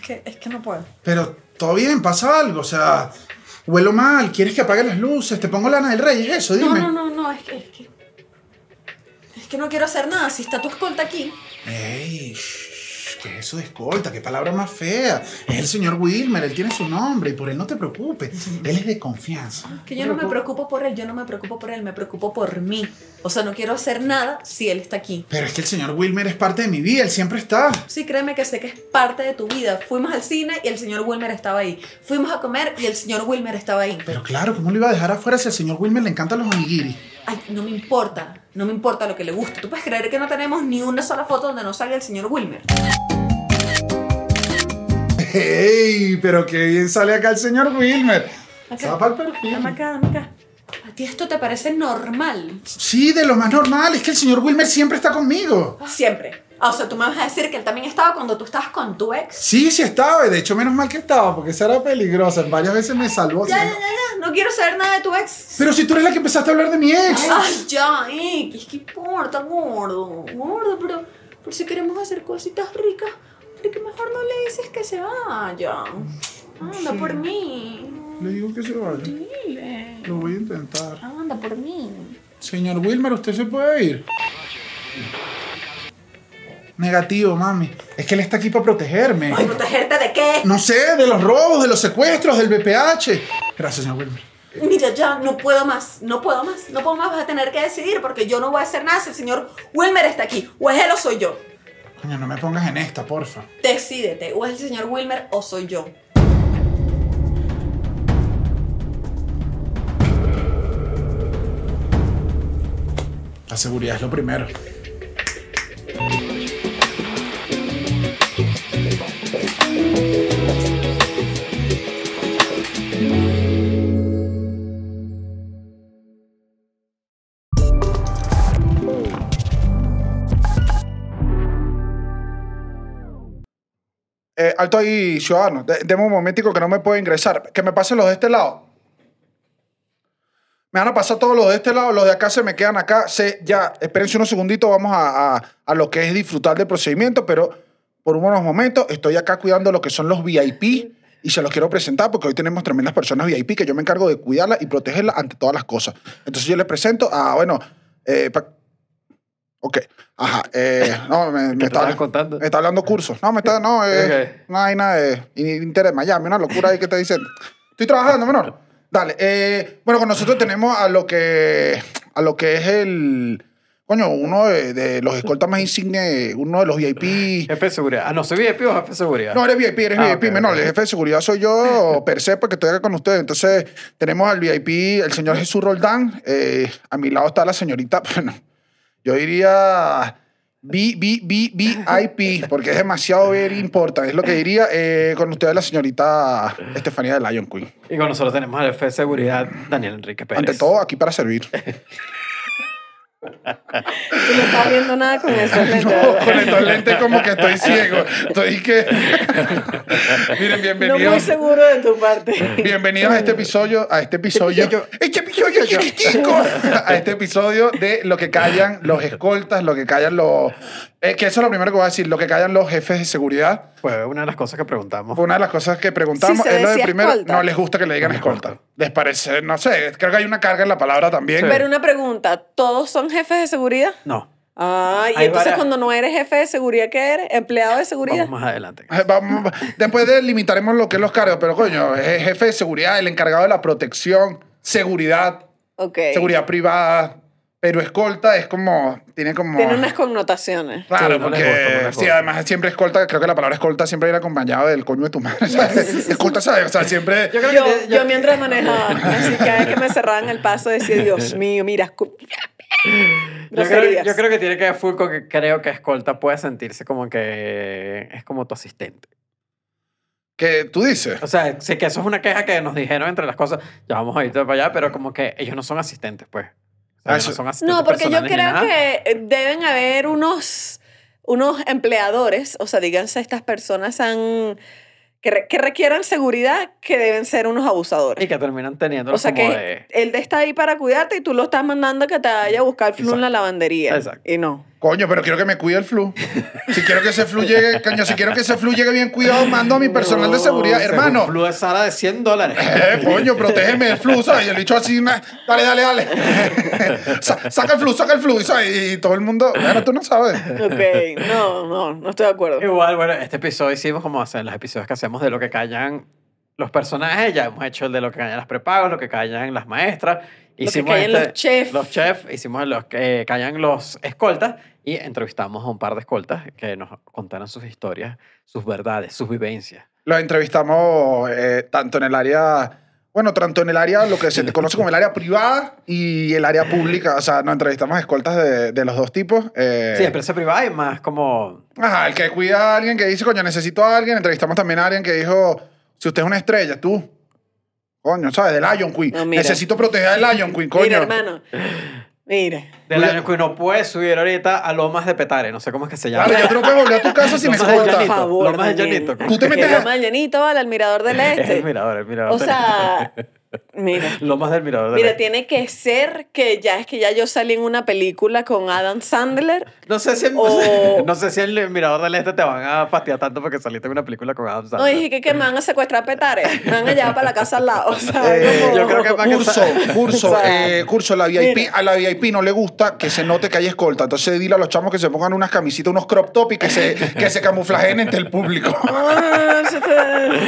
es que, es que no puedo. Pero todo bien, pasa algo, o sea, huelo mal, quieres que apague las luces, te pongo lana del rey, es eso, No, dime. no, no, no, es que, es que. Es que no quiero hacer nada. Si está tu escolta aquí. Ey, shh, ¿qué es eso de escolta? ¿Qué palabra más fea? Es el señor Wilmer, él tiene su nombre y por él no te preocupes. Él es de confianza. Que yo no me preocupo por él, yo no me preocupo por él, me preocupo por mí. O sea, no quiero hacer nada si él está aquí. Pero es que el señor Wilmer es parte de mi vida, él siempre está. Sí, créeme que sé que es parte de tu vida. Fuimos al cine y el señor Wilmer estaba ahí. Fuimos a comer y el señor Wilmer estaba ahí. Pero claro, ¿cómo lo iba a dejar afuera si al señor Wilmer le encantan los onigiri? Ay, no me importa, no me importa lo que le guste. ¿Tú puedes creer que no tenemos ni una sola foto donde no salga el señor Wilmer? ¡Ey! Pero qué bien sale acá el señor Wilmer. Acá. Zapa el perfil. Dame acá, dame acá. ¿A ti esto te parece normal? Sí, de lo más normal, es que el señor Wilmer siempre está conmigo. Siempre. O sea, tú me vas a decir que él también estaba cuando tú estabas con tu ex. Sí, sí estaba, de hecho menos mal que estaba, porque esa era peligrosa, varias veces me salvó. Ya, ya, ya, ya. No quiero saber nada de tu ex. Pero si tú eres la que empezaste a hablar de mi ex. Ay, ya, eh, ¿qué importa, gordo? Gordo, pero por si queremos hacer cositas ricas, ¿por qué mejor no le dices que se vaya? Anda por mí. Le digo que se vaya. Dile. Lo voy a intentar. Anda por mí. Señor Wilmer, ¿usted se puede ir? Negativo, mami. Es que él está aquí para protegerme. Ay, ¿protegerte de qué? No sé, de los robos, de los secuestros, del BPH. Gracias, señor Wilmer. Mira, ya no puedo más, no puedo más, no puedo más, vas a tener que decidir porque yo no voy a hacer nada si el señor Wilmer está aquí. O es él o soy yo. Coño, no me pongas en esta, porfa. Decídete, o es el señor Wilmer o soy yo. La seguridad es lo primero. Eh, alto ahí, ciudadano. De- un momentico que no me puedo ingresar. Que me pasen los de este lado. Me van a pasar todos los de este lado, los de acá se me quedan acá. Se, ya, espérense unos segunditos, vamos a, a- lo que es disfrutar del procedimiento, pero por unos momentos estoy acá cuidando lo que son los VIP y se los quiero presentar porque hoy tenemos tremendas personas VIP que yo me encargo de cuidarlas y protegerlas ante todas las cosas. Entonces yo les presento a, bueno, eh, ok, ajá, eh, no, me, me ¿Qué está, contando? me está hablando cursos. No, me está, no, eh, Ok. una vaina de interés Miami, una locura ahí que te dicen. Estoy trabajando, menor. Dale. eh, bueno, con nosotros tenemos a lo que, a lo que es el, coño, uno de, de los escoltas más insignes, uno de los VIP. Jefe de seguridad. Ah, no, soy VIP o jefe de seguridad. No, eres VIP, eres Ah, VIP, ok, menor. El jefe de seguridad soy yo, per se, porque estoy acá con ustedes. Entonces, tenemos al VIP, el señor Jesús Roldán. eh, a mi lado está la señorita, bueno, yo diría B, B, B, VIP, porque es demasiado very important. Es lo que diría eh, con ustedes la señorita Estefanía de Lion Queen. Y con nosotros tenemos al jefe de seguridad, Daniel Enrique Pérez. Ante todo, aquí para servir. Tú no estás viendo nada con esos lentes. No, con estos lentes como que estoy ciego. Estoy que... Miren, No bienvenidos. muy seguro de tu parte. Bienvenidos a este episodio, a este episodio, este episodio chiquitico, a este episodio de lo que callan los escoltas, lo que callan los, eh, que eso es lo primero que voy a decir, lo que callan los jefes de seguridad. Fue una de las cosas que preguntamos. Fue una de las cosas que preguntamos, Sí, es lo de primero, escolta. no les gusta que le digan escolta. Les parece, no sé, creo que hay una carga en la palabra también. Pero una pregunta, ¿todos son jefes de seguridad? No, Ah, y Hay entonces varias- cuando no eres jefe de seguridad, ¿qué eres? ¿Empleado de seguridad? vamos más adelante. Vamos, después delimitaremos lo que es los cargos, pero coño, es jefe de seguridad, el encargado de la protección, seguridad, Ok. seguridad privada, pero escolta es como, tiene como... Tiene unas connotaciones. Claro, Sí, no porque gusta, no les sí, además siempre escolta, creo que la palabra escolta siempre viene acompañado del coño de tu madre. ¿sabes? escolta, ¿sabes? O sea, siempre... Yo creo Yo, que- yo mientras manejaba, así cada vez que me cerraban el paso decía, Dios mío, mira, Yo creo, yo creo que tiene que ver full con que creo que escolta puede sentirse como que es como tu asistente. que tú dices. O sea, sé que eso es una queja que nos dijeron entre las cosas. Ya vamos a ir para allá, pero como que ellos no son asistentes, pues. Ah, no son No, porque yo creo que deben haber unos, unos empleadores, o sea, díganse, estas personas han, que, re- que requieran seguridad, que deben ser unos abusadores. Y que terminan teniendo O sea como que de... él está ahí para cuidarte y tú lo estás mandando a que te vaya a buscar flu en la lavandería. Exacto. Y no. Coño, pero quiero que me cuide el flu. Si quiero que ese flu llegue, coño, si quiero que ese flu llegue bien cuidado, mando a mi personal de seguridad. Hermano, Flu de Sara de 100 dólares. eh, coño, protégeme del flu, ¿sabes? Y el bicho así, dale, dale, dale. Sa- saca el flu, saca el flu, ¿sabes? Y todo el mundo, bueno, tú no sabes. Ok, no, no, no estoy de acuerdo. Igual, bueno, este episodio hicimos como hacen los episodios que hacemos de lo que callan los personajes. Ya hemos hecho el de lo que callan las prepagos, lo que callan las maestras. que Hicimos callan este- los chefs. Los chefs, hicimos los que callan los escoltas y entrevistamos a un par de escoltas que nos contaron sus historias, sus verdades, sus vivencias. Los entrevistamos eh, tanto en el área, bueno, tanto en el área, lo que se te conoce como el área privada y el área pública. O sea, nos entrevistamos a escoltas de, de los dos tipos. eh, Sí, empresa privada y más como... Ajá, el que cuida a alguien que dice, coño, necesito a alguien. Entrevistamos también a alguien que dijo, si usted es una estrella, tú. Coño, ¿sabes? Del Lion Queen. No. Necesito proteger al Lion Queen, coño. Mira, hermano. Mire. Del Mira. año que no puede subir ahorita a Lomas de Petare, no sé cómo es que se llama. Claro, yo te lo puedo volver a tu casa sin Lomas de escolta. Llanito, Por favor, Lomas de. Llanito. Tú te metes lo a- mañanito, vale, al mirador del Es este. el mirador, el mirador. O sea, mira. Lomas del mirador. del Mira, tiene que ser que ya es que ya yo salí en una película con Adam Sandler. No sé si, O- no sé si en el Mirador del Este te van a fastidiar tanto porque saliste en una película con Adam No, Sandler. dije que, que me van a secuestrar petare. Me van a llevar para la casa al lado. O sea, Eh, como- yo creo que más que Curso, curso, eh, curso, la VIP, mira. a la VIP no le gusta que se note que hay escolta. Entonces dile a los chamos que se pongan unas camisitas, unos crop top y que se, que se camuflajen entre el público. Ah, está-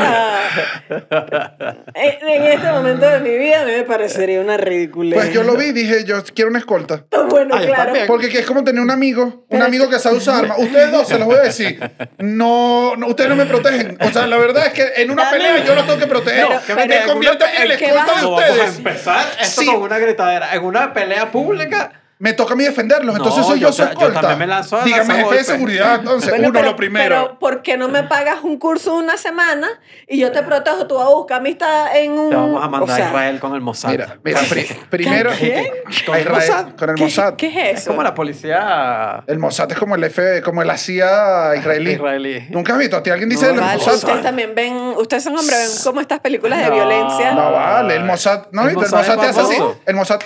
En en este momento de mi vida a mí me parecería una ridícula. Pues yo lo vi y dije, yo quiero una escolta. Bueno, Ah, yo claro. también. Porque es como tener un amigo, un amigo que sabe usar armas. Ustedes dos, se los voy a decir, no, no, ustedes no me protegen. O sea, la verdad es que en una Dame. pelea yo los tengo que proteger. Pero- ¿Qué me me convierto en la ¿qué escolta vas de No vamos a ustedes. empezar esto Sí. con una gritadera. En una pelea pública, Me toca a mí defenderlos, entonces No, soy yo, yo su yo escolta. también me lanzo a Dígame, jefe de golpes. seguridad, entonces, Bueno, uno, pero, lo primero. Pero, ¿por qué no me pagas un curso una semana y yo te protejo? Tú vas a buscar amistad en un. te vamos a mandar o sea, a Israel con el Mossad. Mira, mira, pri- primero. ¿Qué? ¿Con el Israel, Mossad? con el ¿Qué, Mossad. ¿Qué es Es eso? como la policía El Mossad es como el F, como la CIA israelí. israelí. ¿Nunca has visto? ¿A ti alguien dice No, del Vale, Mossad? ustedes también ven, ustedes son hombres, ven como estas películas de No. violencia, No, vale, el Mossad. No, El ¿viste? el Mossad te hace así. El Mossad.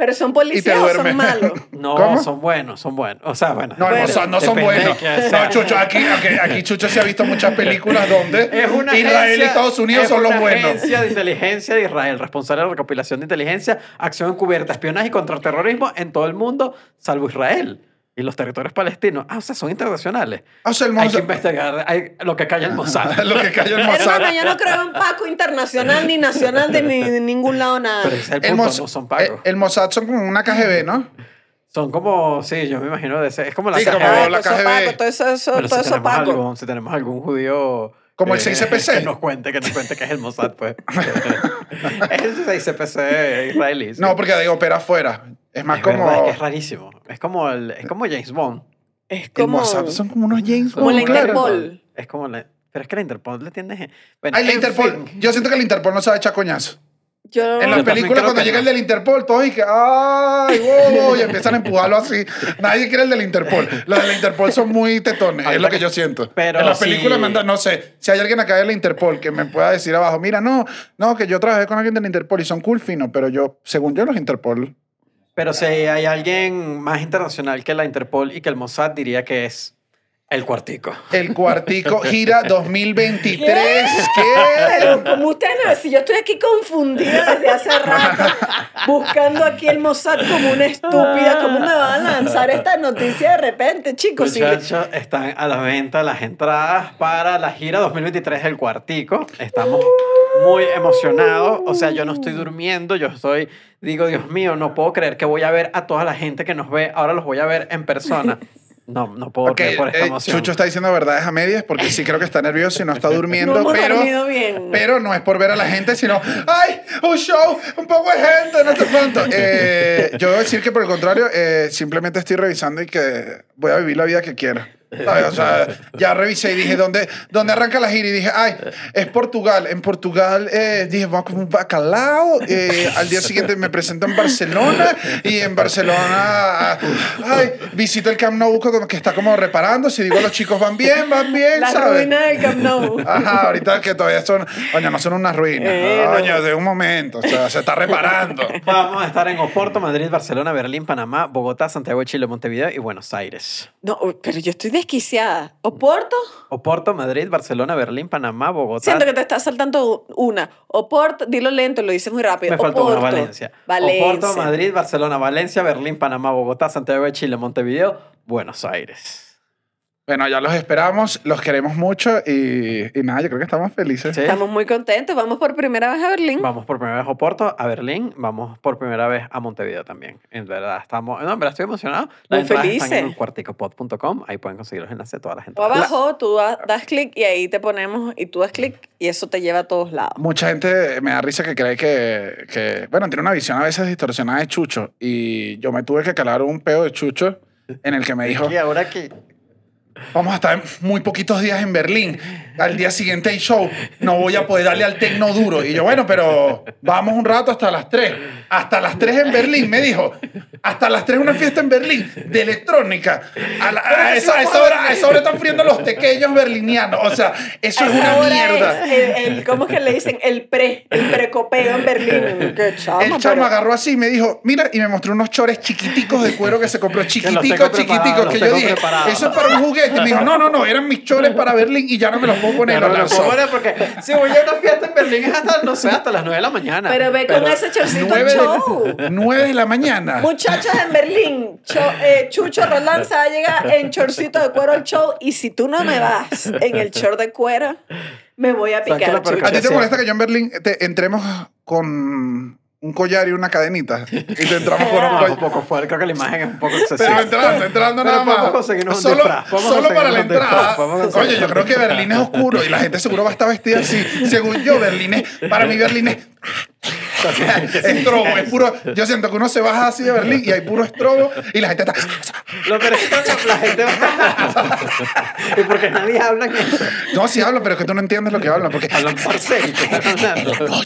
Pero son Y policías o son malos. No, ¿Cómo? son buenos, son buenos. O sea, bueno. No, Bueno, no son depende de buenos. No, Chucho, aquí, aquí, aquí Chucho se ha visto muchas películas donde Es una Israel y agencia- Estados Unidos es son los una buenos. agencia de inteligencia de Israel, responsable de la recopilación de inteligencia, acción encubierta, espionaje y contraterrorismo en todo el mundo, salvo Israel y los territorios palestinos. Ah, o sea, son internacionales. O sea, el Hay que Mossad. investigar hay- lo que calla el Mossad. Lo que cayó el Mossad. Hermano, yo no creo en Paco internacional ni nacional de, ni, de ningún lado nada. Pero ese es el El, punto, Mossad, no son eh, pagos. el Mossad son como una KGB, ¿no? Son como, sí, yo me imagino de ese. Es como la Sí, CGB. como Ah, la KGB. Paco, todo eso, eso, Pero todo si eso tenemos, Paco. algún, si tenemos algún judío... Como el eh, 6CPC. Que nos cuente, que nos cuente que es el Mossad, pues. es el 6CPC israelí. sí. No, porque de opera afuera. Es más Es como. verdad, es que es rarísimo. Es como, el, es como James Bond. Es El como, Mossad son como unos James como Bond, la claro. Interpol. Es como la... Pero es que la Interpol le tiene... Bueno, Ay, la Interpol. fin. Yo siento que la Interpol no sabe echar coñazo. Yo, En Yo las películas, cuando llega el no. del Interpol, todos y que, ¡ay, wow, wow", Y empiezan a empujarlo así. Nadie quiere el del Interpol. Los de la Interpol son muy tetones, es lo que yo siento. pero en las sí. películas me andan- no sé, si hay alguien acá de la Interpol que me pueda decir abajo, mira, no, no, que yo trabajé con alguien de la Interpol y son cool fino, pero yo, según yo, los Interpol. Pero si hay alguien más internacional que la Interpol y que el Mossad, diría que es el cuartico. El cuartico gira 2023. ¿Qué? Pero como ustedes no, si yo estoy aquí confundida desde hace rato, buscando aquí el Mossad como una estúpida, ¿cómo me van a lanzar esta noticia de repente, chicos? Muchachos, están a la venta las entradas para la gira 2023 del Cuartico. Estamos muy emocionados. O sea, yo no estoy durmiendo, yo estoy, digo, Dios mío, no puedo creer que voy a ver a toda la gente que nos ve. Ahora los voy a ver en persona. No, no puedo Ok, creer por esta eh, emoción. Chucho está diciendo verdades a medias porque sí creo que está nervioso y no está durmiendo, no pero, bien. pero no es por ver a la gente, sino, ¡ay! Un show, un poco de gente, no sé cuánto. Eh, yo a decir que por el contrario, eh, simplemente estoy revisando y que voy a vivir la vida que quiero. ¿Sabes? O sea, ya revisé y dije, ¿dónde, ¿dónde arranca la gira? Y dije, ay, es Portugal. En Portugal eh, dije, vamos a comer un bacalao. Eh, al día siguiente me presento en Barcelona y en Barcelona, ay, visito el Camp Nou que está como reparando. Si digo, los chicos van bien, van bien, La ¿sabes? ruina del Camp Nou. Ajá, ahorita que todavía son, coño, no son unas ruinas. Eh, no. Coño, de un momento, o sea, se está reparando. Vamos a estar en Oporto, Madrid, Barcelona, Berlín, Panamá, Bogotá, Santiago de Chile, Montevideo y Buenos Aires. No, pero yo estoy desquiciada. ¿Oporto? Oporto, Madrid, Barcelona, Berlín, Panamá, Bogotá. Siento que te está saltando una. Oporto, dilo lento, lo dices muy rápido. Me faltó una. Valencia. Valencia. Oporto, Madrid, Barcelona, Valencia, Berlín, Panamá, Bogotá, Santiago de Chile, Montevideo, Buenos Aires. Bueno, ya los esperamos, los queremos mucho y, y nada, yo creo que estamos felices. Sí. Estamos muy contentos. Vamos por primera vez a Berlín. Vamos por primera vez a Oporto, a Berlín, vamos por primera vez a Montevideo también. En verdad, estamos, no, en verdad estoy emocionado. Muy entradas felices. Están en cuarticopod.com, ahí pueden conseguir los enlaces de toda la gente. O abajo, tú da- das clic y ahí te ponemos, y tú das clic y eso te lleva a todos lados. Mucha gente me da risa que cree que, que, bueno, tiene una visión a veces distorsionada de Chucho y yo me tuve que calar un peo de Chucho en el que me dijo, Y ahora que vamos a estar muy poquitos días en Berlín, al día siguiente hay show, no voy a poder darle al tecno duro. Y yo, bueno, pero vamos un rato hasta las 3. Hasta las 3 en Berlín, me dijo. Hasta las 3 una fiesta en Berlín de electrónica. A, la- a esa, a esa hora, a esa hora están friendo los pequeños berlinianos. O sea, eso es una mierda. es el, el- ¿Cómo es que le dicen? El pre, el precopeo en Berlín. Qué chamo, El chamo pero- agarró así y me dijo, mira, y me mostró unos chores chiquiticos de cuero que se compró, chiquiticos, chiquiticos, que yo dije, preparados. eso es para un juguete. Y me dijo, no, no, no, eran mis chores para Berlín y ya no me los puedo poner. No lo me lo puedo poner porque si voy a una fiesta en Berlín es hasta, no sé, hasta las 9 de la mañana. Pero ve con ese chorcito Nueve show. de, nueve de la mañana. Muchachos en Berlín, Cho- eh, Chucho Roland se va a llegar en chorcito de cuero al show y si tú no me vas en el short de cuero, me voy a ¿Sabes qué es picar. ¿A ti te molesta que yo en Berlín te entremos con un collar y una cadenita? Y te entramos con un un collar. poco fuerte, creo que la imagen es un poco excesiva. Pero entrando, entrando Pero nada más. conseguirnos un solo podemos solo para la un entrada. Oye, yo creo que Berlín es oscuro y la gente seguro va a estar vestida así. Según yo, Berlín es, para mí Berlín es estrobo, es puro. Yo siento que uno se baja así de Berlín y hay puro estrobo y la gente está. Lo peor es que la gente va... y porque nadie habla en eso. No, sí hablo, pero es que tú no entiendes lo que hablan. Porque Hablan por seis. ¿qué están hablando?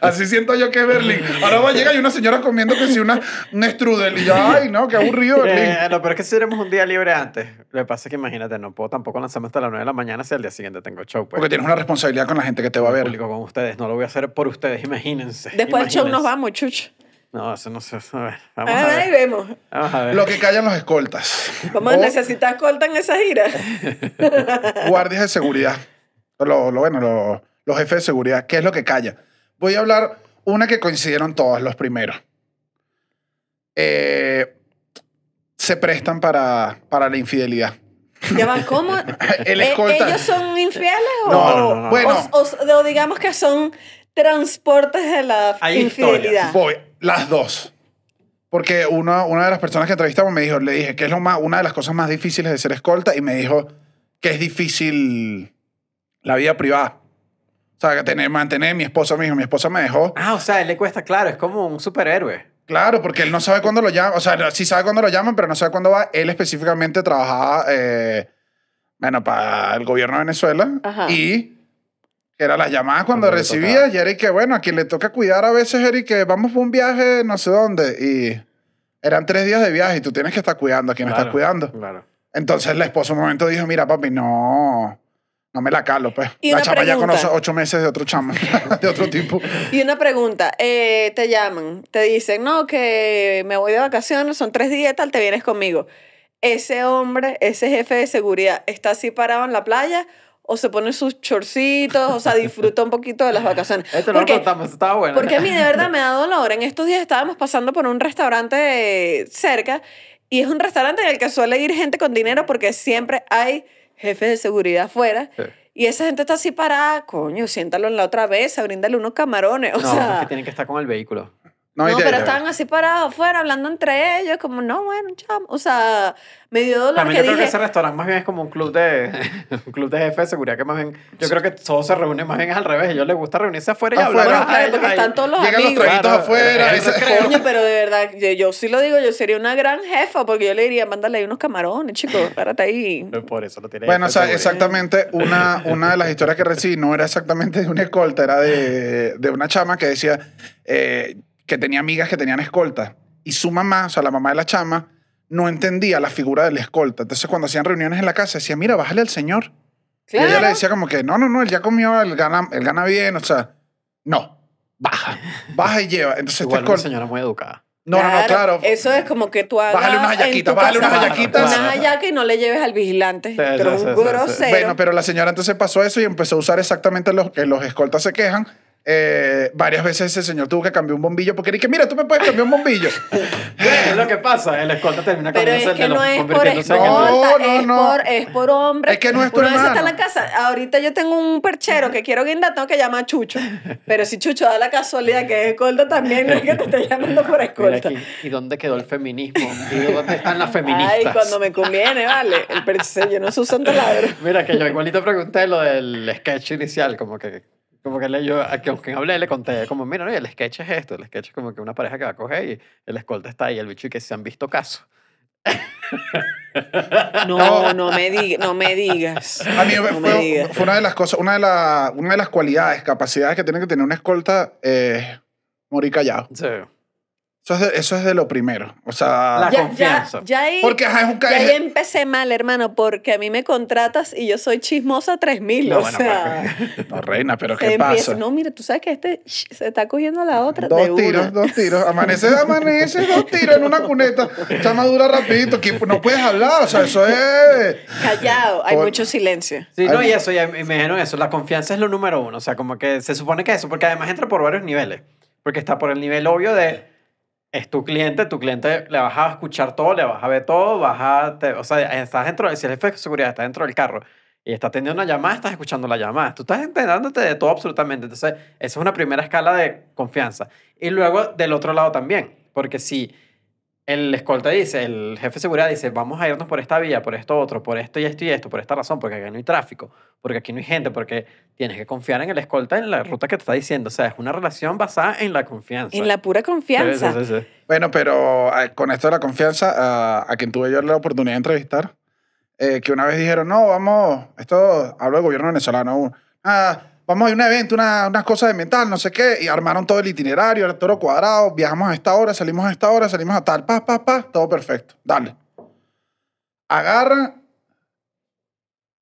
así siento yo que es Berlín. Ahora va a llegar y una señora comiendo que si una, un strudel y yo, ay, no, qué aburrido Berlín. Eh, no, pero es que si tenemos un día libre antes. Lo que pasa es que imagínate, no puedo tampoco lanzarme hasta las 9 de la mañana si al día siguiente tengo show. Pues. Porque tienes una responsabilidad con la gente que te va a ver. público con ustedes. No lo voy a hacer por ustedes, imagínense. Después del show nos vamos, Chucho. No, eso no sé. A ver, vamos a Ahí ver. vemos. Vamos a ver. Lo que callan los escoltas. Vamos a O necesitar corta en esa gira. guardias de seguridad. Lo, lo- bueno, lo- los jefes de seguridad. ¿Qué es lo que calla? Voy a hablar una que coincidieron todos, los primeros. Eh, se prestan para, para la infidelidad. Ya va, ¿cómo? El escolta. ¿Ellos son infieles o, No, no, no, no. Bueno. o, o- o digamos que son transportes de la Hay infidelidad? Voy, las dos. Porque una, una de las personas que entrevistamos me dijo, le dije, ¿qué es lo más, una de las cosas más difíciles de ser escolta? Y me dijo que es difícil la vida privada. O sea, que tener, mantener, mi esposa me dijo, mi esposa me dejó. Ah, o sea, a él le cuesta, claro, es como un superhéroe. Claro, porque él no sabe cuándo lo llaman. O sea, sí sabe cuándo lo llaman, pero no sabe cuándo va. Él específicamente trabajaba, eh, bueno, para el gobierno de Venezuela. Ajá. Y que era las llamadas cuando, recibía. Y era y que, bueno, a quien le toca cuidar a veces, Eric, que vamos por un viaje no sé dónde. Y eran tres días de viaje y tú tienes que estar cuidando a quien estás cuidando. Claro. Entonces la esposa un momento dijo, mira, papi, no... No me la calo, pues. Y La chama ya conoce ocho meses de otro chamo, de otro tipo. Y una pregunta, eh, te llaman, te dicen, no, que me voy de vacaciones, son tres días, tal, te vienes conmigo. Ese hombre, ese jefe de seguridad, ¿está así parado en la playa o se pone sus chorcitos, o sea, disfruta un poquito de las vacaciones? Esto no lo Porque- contamos, estaba bueno. Porque a mí de verdad me da dolor. En estos días estábamos pasando por un restaurante cerca y es un restaurante en el que suele ir gente con dinero porque siempre hay jefes de seguridad afuera. Sí. Y esa gente está así parada, coño, siéntalo en la otra mesa, bríndale unos camarones. O no, sea, es que tienen que estar con el vehículo. No, No, pero estaban así parados afuera hablando entre ellos, como, no, bueno, chamo. O sea, me dio dolor También que yo creo que dije. ese restaurante más bien es como un club de un club de jefe de seguridad que más bien yo creo que todo se reúne más bien es al revés. A ellos les gusta reunirse afuera y Afuera. hablar. Bueno, claro, porque están todos los Llegan los traguitos Claro, afuera. es y el se- recreo. Coño, pero de verdad, yo, yo sí lo digo, yo sería una gran jefa, porque yo le diría, mándale ahí unos camarones, chicos, párate ahí. Por eso lo tiene. Bueno, o sea, seguridad. exactamente, una, una de las historias que recibí no era exactamente de una escolta, era de, de una chama que decía eh, que tenía amigas que tenían escolta. Y su mamá, o sea, la mamá de la chama, no entendía la figura del escolta. Entonces, cuando hacían reuniones en la casa, decía, mira, bájale al señor. Y ella le Claro. decía como que, no, no, no, él ya comió, él gana, él gana bien, o sea, no, baja, baja y lleva. Entonces, Igual este una señora muy educada. No, no, no, claro. Eso es como que tú hagas. Bájale unas hallaquitas, bájale unas hallaquitas. Unas hallacas y no le lleves al vigilante. Sí, pero sí, un sí, sí, sí. grosero. Bueno, pero la señora entonces pasó eso y empezó a usar exactamente los que los escoltas se quejan. Eh, varias veces ese señor tuvo que cambiar un bombillo porque dije, mira, tú me puedes cambiar un bombillo. es lo que pasa, el escolta termina Pero es que no es por el- No, escolta, no, es, no. Por, es por hombre. Es que no es tu Una vez está en hermano. la casa, ahorita yo tengo un perchero que quiero guindar, tengo que llamar a Chucho. Pero si Chucho da la casualidad que es escolta también, no es que te esté llamando por escolta. aquí, ¿Y dónde quedó el feminismo? ¿Y dónde están las feministas? Ay, cuando me conviene, vale. El perchero, yo no se usan taladros. Mira, que yo igualito pregunté lo del sketch inicial, como que, como que le, yo, a quien hablé le conté, como, mira, no, y el sketch es esto, el sketch es como que una pareja que va a coger y el escolta está ahí, el bicho y que se han visto casos. No, no me, digas, no me digas. A mí no me fue, digas. fue una de las cosas, una de, la- una de las cualidades, capacidades que tiene que tener una escolta, eh, morir callado. Sí. Eso es, de, eso es de lo primero. O sea, La- Ya, confianza. Ya, ya ahí, porque ajá, es un ya ahí empecé mal, hermano, porque a mí me contratas y yo soy chismosa 3000. No, o bueno, sea, No, reina, pero ¿qué empieza. pasa? No, mira, tú sabes que este shh, se está cogiendo a la otra. de Dos una. tiros, dos tiros. Amanece, amanece, dos tiros en una cuneta. Chama dura rapidito. No puedes hablar. O sea, eso es... Callado, hay Por- mucho silencio. Sí, no, y eso, y me dijeron eso, la confianza es lo número uno, o sea, como que se supone que eso, porque además entra por varios niveles, porque está por el nivel obvio de, es tu cliente, tu cliente le vas a escuchar todo, le vas a ver todo, vas a, te- o sea, estás dentro, si el jefe de seguridad está dentro del carro y está atendiendo una llamada, estás escuchando la llamada, tú estás enterándote de todo absolutamente, entonces esa es una primera escala de confianza. Y luego del otro lado también, porque si el escolta dice, el jefe de seguridad dice, vamos a irnos por esta vía, por esto otro, por esto y esto y esto, por esta razón, porque aquí no hay tráfico, porque aquí no hay gente, porque tienes que confiar en el escolta en la ruta que te está diciendo. O sea, es una relación basada en la confianza. En la pura confianza. Sí, sí, sí, sí. Bueno, pero eh, con esto de la confianza, a, a quien tuve yo la oportunidad de entrevistar, eh, que una vez dijeron, no, vamos, esto hablo del gobierno venezolano, ah, vamos a ir a un evento, una- unas cosas de mental, no sé qué, y armaron todo el itinerario, el toro cuadrado, viajamos a esta hora, salimos a esta hora, salimos a tal, pa, pa, pa, todo perfecto, dale. Agarran,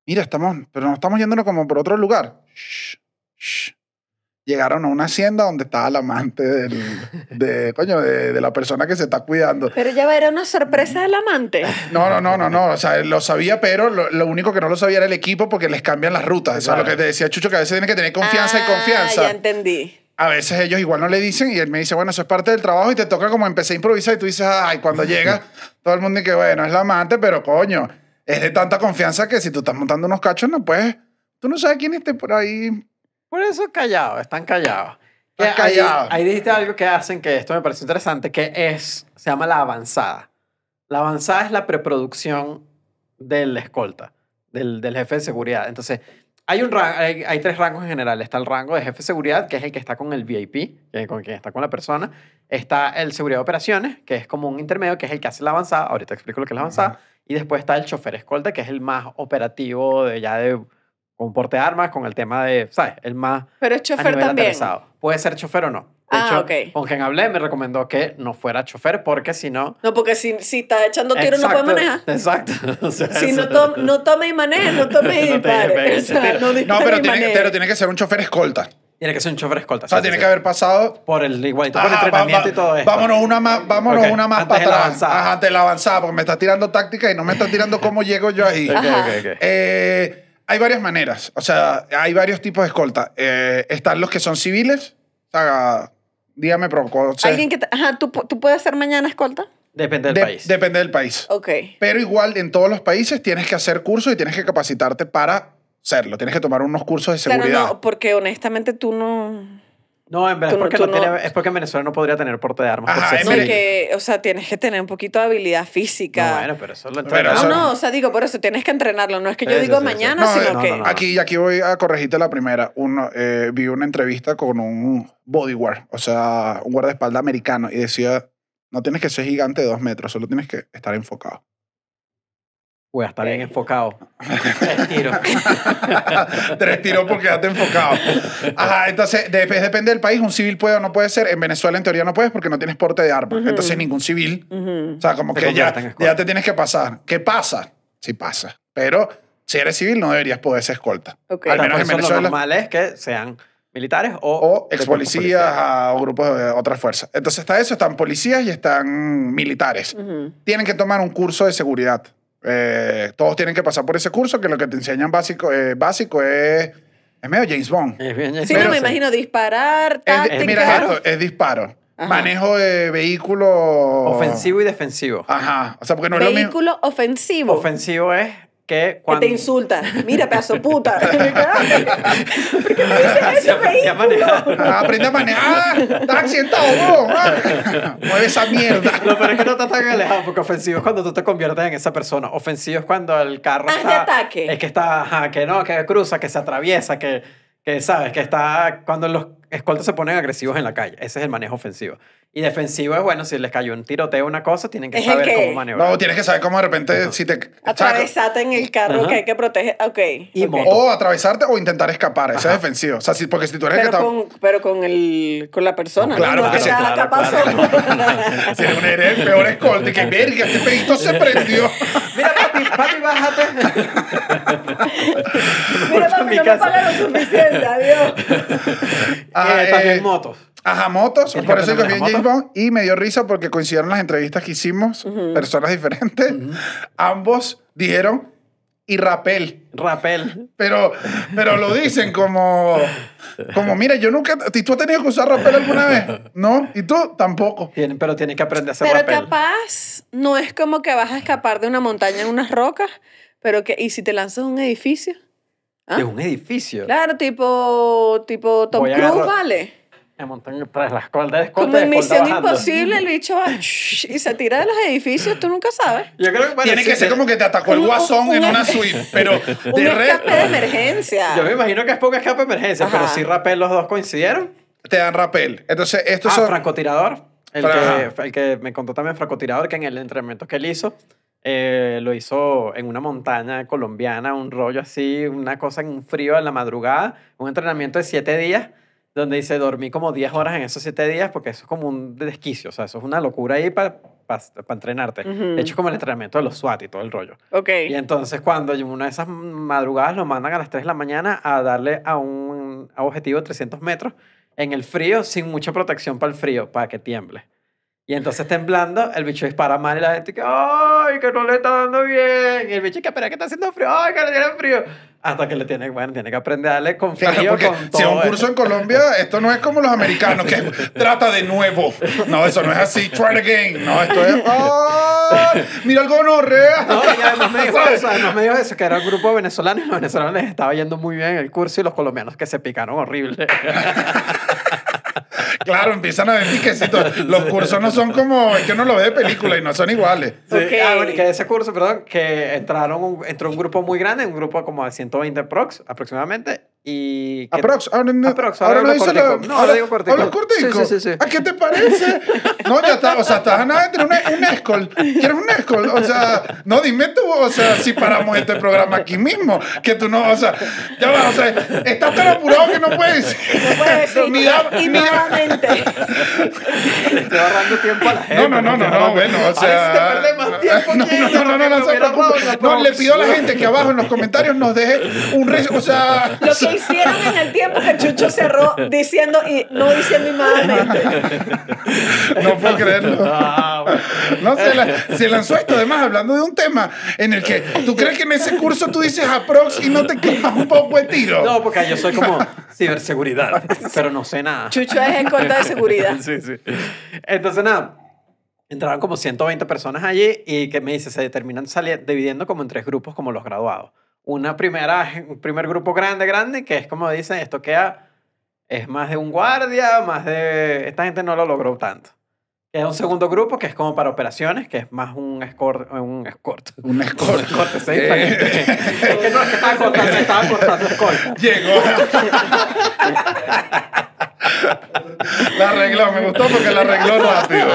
mira, estamos, pero no estamos yéndonos como por otro lugar. Shh, shh. Llegaron a una hacienda donde estaba la amante del, de, coño, de, de la persona que se está cuidando. Pero ya va, era una sorpresa del amante. No, no, no, no, no. O sea, lo sabía, pero lo, lo único que no lo sabía era el equipo porque les cambian las rutas. Eso es lo Claro. que te decía Chucho, que a veces tiene que tener confianza y Ah, confianza. Ya entendí. A veces ellos igual no le dicen y él me dice, bueno, eso es parte del trabajo y te toca como empecé a improvisar y tú dices, ay, cuando llega todo el mundo dice, bueno, es la amante, pero coño, es de tanta confianza que si tú estás montando unos cachos, no puedes, tú no sabes quién esté por ahí. Por eso callados, están callados. Están callados. Ahí, dijiste algo que hacen que esto me pareció interesante, que es, se llama la avanzada. La avanzada es la preproducción del escolta, del, del jefe de seguridad. Entonces, hay, un hay, hay tres rangos en general. Está el rango de jefe de seguridad, que es el que está con el VIP, que es con quien está con la persona. Está el seguridad de operaciones, que es como un intermedio, que es el que hace la avanzada. Ahorita explico lo que es la avanzada. Y después está el chofer escolta, que es el más operativo de ya de con porte de armas, con el tema de, ¿sabes? El más Pero es chofer nivel también. aterrizado. Puede ser chofer o no. De Ah, hecho, ok. con quien hablé me recomendó que no fuera chofer porque si no... No, porque si, si está echando tiros no puede manejar. Exacto. O sea, Si no, eso- to- no tome y maneje, no tome y dispare. pegues. O sea, no pero y tiene, que- maneje. pero tiene que ser un chofer escolta. Tiene que ser un chofer escolta. O sea, sí, tiene sí, que sí. haber pasado Por el igualito, por el entrenamiento va- y todo esto. Vámonos una más, vámonos una más antes para de la atrás. avanzada. Ajá, antes de la avanzada, porque me está tirando táctica y no me está tirando cómo llego yo ahí. Ok, Ajá. ok, ok. Eh, hay varias maneras, o sea, hay varios tipos de escolta. Eh, están los que son civiles, o sea, dígame, pero o sea, Alguien que te- Ajá, ¿tú, pu- ¿tú puedes ser mañana escolta? Depende del de- país. depende del país. Ok. Pero igual en todos los países tienes que hacer cursos y tienes que capacitarte para serlo. Tienes que tomar unos cursos de seguridad. Claro, no, porque honestamente tú no... No, en verdad Tú es porque, no tiene- no- es porque en Venezuela no podría tener porte de armas. por Ajá, ser en No, civil. y que, o sea, tienes que tener un poquito de habilidad física. No, bueno, pero eso lo entrenamos. No, no, o sea, digo, por eso tienes que entrenarlo. No es que yo Sí, sí, digo sí, sí. mañana, No, sino no, que. no, no. Aquí, aquí voy a corregirte la primera. Uno, eh, vi una entrevista con un bodyguard, o sea, un guardaespaldas americano, y decía, no tienes que ser gigante de dos metros, solo tienes que estar enfocado. Voy a estar bien enfocado. Tres tiros. Te respiró porque quedaste enfocado. Ajá, entonces, de- depende del país, un civil puede o no puede ser. En Venezuela, en teoría, no puedes porque no tienes porte de arma. Ujú. Entonces, ningún civil, Ujú. o sea, como Se que ya, ya te tienes que pasar. ¿Qué pasa? Sí pasa. Pero si eres civil, no deberías poder ser escolta. Ok. Al menos por en eso Lo Venezuela. normal es que sean militares o, o ex policías policiales. a- o grupos de otras fuerzas. Entonces está eso, están policías y están militares. Ujú. Tienen que tomar un curso de seguridad. Eh, todos tienen que pasar por ese curso, que lo que te enseñan básico, eh, básico es, es medio James Bond. Es bien, Sí, Pero- no me imagino disparar, Es, táctica. es- mira esto, es disparo. Ajá. Manejo de vehículo... Ofensivo y defensivo. Ajá. O sea, porque no es lo mismo. Vehículo ofensivo. Ofensivo es que que cuando... te insulta. Mira, pedazo puta. ¿Por qué me dices eso, aprendí a manejar. Ah, aprende a manejar. Estás accidentado. Ah. Mueve esa mierda. No, pero es que no está tan alejado, porque ofensivo es cuando tú te conviertes en esa persona. Ofensivo es cuando el carro Ah, es de está... ataque. Es que está, ajá, que no, que cruza, que se atraviesa, que, que sabes, que está... Cuando los escoltas se ponen agresivos en la calle. Ese es el manejo ofensivo. Y defensivo es, bueno, si les cayó un tiroteo o una cosa, tienen que Es saber que- cómo maniobrar. No, tienes que saber cómo de repente si te... Atravesate en el carro Ajá. que hay que proteger. Ok. Y ok. moto. O atravesarte o intentar escapar. Ese es defensivo. O sea, si, porque si tú eres el que Pero está... con, pero con, el, con la persona. Claro, ¿no? No que que sí, sea claro, claro. Si eres el peor escolta y que verga, este pedito se prendió. Mira, papi, papi, bájate. Mira, papi, no me pagaron suficiente, adiós. Ajá, Eh, también eh, motos. Ajá, motos. Tienes Por eso que vi en James Bond y me dio risa porque coincidieron las entrevistas que hicimos, personas diferentes. Ambos dijeron y rapel. Rapel. Pero, pero lo dicen como, como, mira, yo nunca, ¿y tú has tenido que usar rapel alguna vez? ¿No? ¿Y tú? Tampoco. Tienen- pero tienes que aprender a hacer Pero rapel. capaz no es como que vas a escapar de una montaña en unas rocas, pero que, ¿y si te lanzas a un edificio? ¿Ah? De un edificio. Claro, tipo, tipo Tom Cruise, vale. Me montan tras las escolta de Como en Misión. Imposible, el bicho va y se tira de los edificios, tú nunca sabes. Yo creo que bueno, Tiene sí, que ser como que te atacó el Un- guasón un- en un- una suite, pero Un de escape de emergencia. Yo me imagino que es poco escape de emergencia, Ajá. pero sí rapel los dos coincidieron. te dan rapel. Entonces, estos Ah, son... francotirador. El que, el que me contó también francotirador, que en el entrenamiento que él hizo, eh, lo hizo en una montaña colombiana, un rollo así, una cosa en un frío en la madrugada, un entrenamiento de siete días, donde dice, dormí como 10 horas en esos siete días, porque eso es como un desquicio, o sea, eso es una locura ahí para entrenarte. Ujú. De hecho, es como el entrenamiento de los SWAT y todo el rollo. Ok. Y entonces cuando una de esas madrugadas lo mandan a las 3 de la mañana a darle a un a objetivo de 300 metros en el frío sin mucha protección para el frío, para que tiemble. Y entonces temblando, el bicho dispara mal y la gente que, ¡ay, que no le está dando bien! Y el bicho que, espera, que está haciendo frío, ¡ay, que le tiene frío! Hasta que le tiene, bueno, tiene que aprender a darle con frío, Claro, porque con si es todo. un curso en Colombia, esto no es como los americanos, que trata de nuevo. No, eso no es así. Try it again. No, esto es. ¡Ah! Mira el gonorrea. No, y además me dijo eso, además me dijo eso, que era un grupo de venezolanos y los venezolanos les estaba yendo muy bien en el curso y los colombianos que se picaron horrible. Claro, empiezan a decir que sí, to- los cursos no son como. Es que uno lo ve de película y no son iguales. Sí, Ok. ah, bueno, que ese curso, perdón, que entraron un, entró un grupo muy grande, un grupo como de 120 prox aproximadamente. Y que- Aprox, ahora no, Aprox, ahora ahora no dice la- cortico. No, ahora- digo cortico. hablas cortico. Sí, sí, sí, sí. ¿A qué te parece? No, ya está, o sea, estás a nada de tener un, un escol. ¿Quieres un escol? O sea, no, dime tú, o sea, si paramos este programa aquí mismo, que tú no, o sea, ya va, o sea, estás tan apurado que no puedes. No puede decir. Y nuevamente. Estoy ahorrando tiempo a la gente. No, no, no, no, no, bueno, o sea. Ay, si te perdés más tiempo, no, no, no, no, no, le pido a la gente que abajo en los comentarios nos deje un o sea. Lo que hicieron en el tiempo que Chucho cerró diciendo y no diciendo nuevamente. No puedo creerlo. Ah. No, se, la- se lanzó esto además hablando de un tema en el que tú crees que en ese curso tú dices aprox y no te quemas un poco de tiro. No, porque yo soy como ciberseguridad, pero no sé nada. Chucho es escolta de seguridad. Sí, sí. Entonces, nada, entraron como 120 personas allí y que me dice, se terminan dividiendo como en tres grupos como los graduados. Una primera, un primer grupo grande, grande, que es como dicen, esto queda es más de un guardia, más de... Esta gente no lo logró tanto. Queda un segundo grupo que es como para operaciones, que es más un escort. Un escort. Un escort. Un escort, es diferente. es que no, es que estaba cortando, estaba cortando escolta. Llegó. la arregló, me gustó porque la arregló rápido.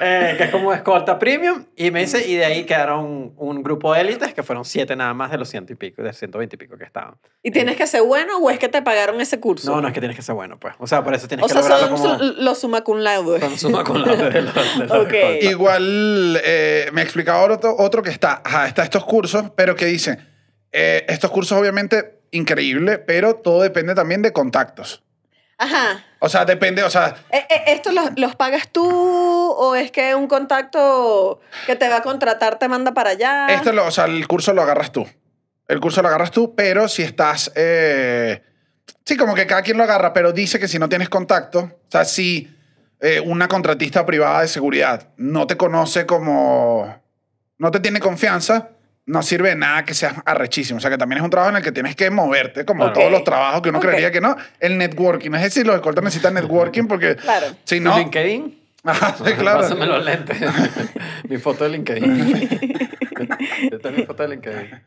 Eh, que es como escolta premium. Y me dice, y de ahí quedaron un grupo de élites que fueron siete nada más de los ciento y pico, de ciento veinte y pico que estaban. ¿Y tienes que ser bueno o es que te pagaron ese curso? No, no es que tienes que ser bueno, pues. O sea, por eso tienes O que sea, lograrlo son como. su- los summa cum laude. Con suma con la de los, de los Ok. escoltas. Igual eh, me explicaba otro, otro que está, ajá, está estos cursos, pero que dice, eh, estos cursos obviamente increíble, pero todo depende también de contactos. Ajá. O sea, depende, o sea, Eh, eh, ¿Esto los, los pagas tú o es que un contacto que te va a contratar te manda para allá? Este lo, o sea, el curso lo agarras tú. El curso lo agarras tú, pero si estás... eh, sí, como que cada quien lo agarra, pero dice que si no tienes contacto, o sea, si eh, una contratista privada de seguridad no te conoce como... no te tiene confianza, no sirve de nada que seas arrechísimo. O sea, que también es un trabajo en el que tienes que moverte, como todos los trabajos que uno creería que no. El networking, es decir, los escoltas necesitan networking porque... Claro. Si ¿Tu no... LinkedIn? Ajá, sí, claro. Pásame los lentes. mi foto de LinkedIn. Esta es mi foto de LinkedIn.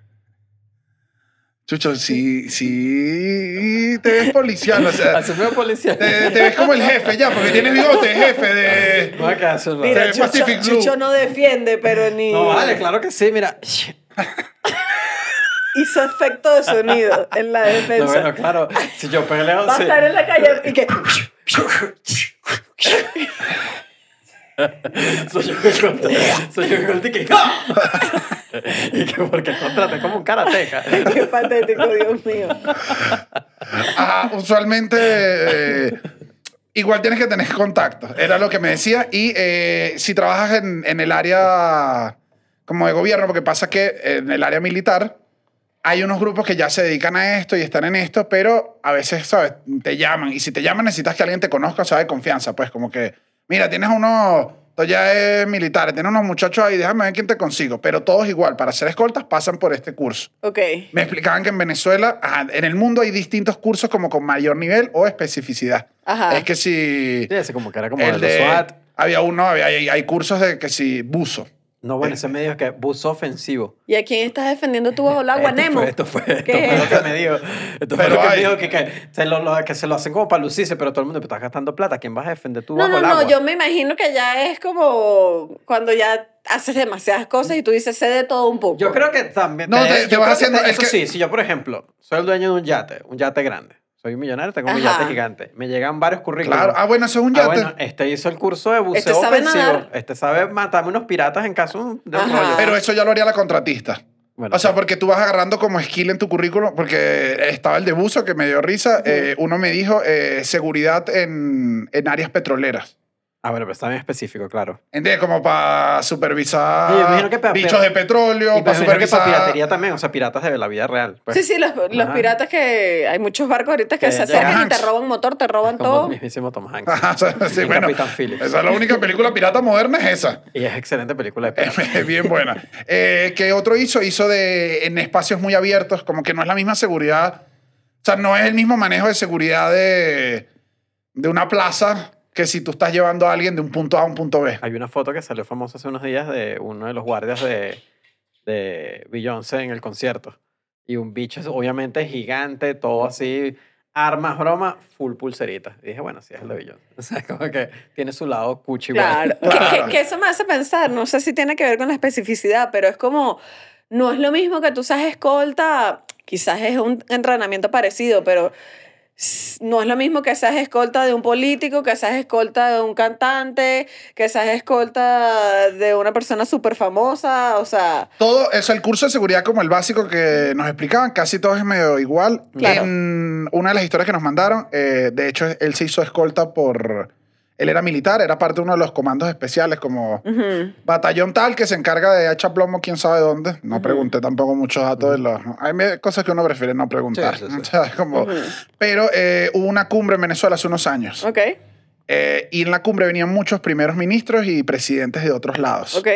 Chucho, sí, sí te ves policial, o sea... Policía. Te, te ves como el jefe ya, porque tienes bigote, jefe de... No, que hace- Mira, Pacific. Chucho no defiende, pero ni No, vale, claro que sí, mira. hizo efecto de sonido en la No, defensa. bueno, claro, si yo peleo, Va a sí. estar en la calle y que... Soy yo que contra- soy yo contra- que ¡ah! Y que porque contraté como un karateca. Qué patético, Dios mío. Ajá, usualmente eh, igual tienes que tener contactos. Era lo que me decía. Y eh, si trabajas en, en el área como de gobierno, porque pasa que en el área militar hay unos grupos que ya se dedican a esto y están en esto, pero a veces, ¿sabes? Te llaman. Y si te llaman necesitas que alguien te conozca, o sea, de confianza. Pues como que, mira, tienes unos... Esto ya es militares, tienes unos muchachos ahí, déjame ver quién te consigo. Pero todos igual, para ser escoltas pasan por este curso. Ok. Me explicaban que en Venezuela, ajá, en el mundo hay distintos cursos como con mayor nivel o especificidad. Ajá. Es que si... Sí, ese como que era como el de, de- SWAT. había uno, había, hay, hay cursos de que si buzo. No, bueno, ese me dijo que buzo ofensivo. ¿Y a quién estás defendiendo tú bajo el agua, Esto Nemo? fue, esto fue, esto ¿Qué fue es lo que esto? me dijo. Esto fue Pero lo que hay- me dijo que, que, se lo, lo- que se lo hacen como para lucirse, pero todo el mundo pero estás gastando plata. ¿Quién vas a defender tú No, bajo no, el no, agua? yo me imagino que ya es como cuando ya haces demasiadas cosas y tú dices, sé de todo un poco. Yo creo que también. No, te- yo te vas haciendo- te- es Eso que- sí, si yo, por ejemplo, soy el dueño de un yate, un yate grande. Soy un millonario, tengo un Ajá. yate gigante. Me llegan varios currículos. Claro. Ah, bueno, eso es un Ah, yate. bueno, este hizo el curso de buceo Este sabe ofensivo. nadar. Este sabe matarme unos piratas en caso de un Ajá. rollo. Pero eso ya lo haría la contratista. Bueno, o sea, sí. porque tú vas agarrando como skill en tu currículum, porque estaba el de buzo que me dio risa. eh, uno me dijo eh, seguridad en, en áreas petroleras. Ah, bueno, pero está bien específico, claro. ¿Entiendes? Como para supervisar Sí, que bichos de petróleo, Y para supervisar... piratería también, o sea, piratas de la vida real. pues. Sí, sí, los, los piratas que hay muchos barcos ahorita que Que se acercan y te roban motor, te roban Como todo. el mismísimo Tom Hanks. Ajá, sí, Y bueno, Capitán Phillips. esa es la única película pirata moderna, es esa. Y es excelente película de piratas. Es bien buena. Eh, ¿Qué otro hizo? Hizo de, en espacios muy abiertos, como que no es la misma seguridad. O sea, no es el mismo manejo de seguridad de, de una plaza que si tú estás llevando a alguien de un punto A a un punto B. Hay una foto que salió famosa hace unos días de uno de los guardias de, de Beyoncé en el concierto. Y un bicho, obviamente, gigante, todo así, armas, bromas, full pulserita. Y dije, bueno, sí es el de Beyoncé. O sea, como que tiene su lado cuchi. Claro. Que, Claro. que- que eso me hace pensar, no sé si tiene que ver con la especificidad, pero es como, no es lo mismo que tú seas escolta, quizás es un entrenamiento parecido, pero no es lo mismo que seas escolta de un político, que seas escolta de un cantante, que seas escolta de una persona súper famosa, o sea, Todo eso, el curso de seguridad como el básico que nos explicaban, casi todo es medio igual. Claro. En una de las historias que nos mandaron, eh, de hecho, él se hizo escolta por... Él era militar, era parte de uno de los comandos especiales como ujú, batallón tal que se encarga de echar plomo quién sabe dónde. No pregunté tampoco muchos datos de los... Hay cosas que uno prefiere no preguntar. Sí, sí, sí. O sea, es como-. Pero eh, hubo una cumbre en Venezuela hace unos años. ok, Eh, y en la cumbre venían muchos primeros ministros y presidentes de otros lados. ok.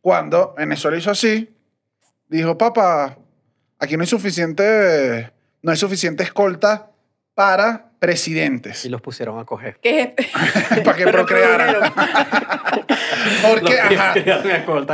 Cuando Venezuela hizo así, dijo, papá, aquí no hay suficiente, no hay suficiente escolta para presidentes. Y los pusieron a coger. Es- para que procrearan. Porque, ajá,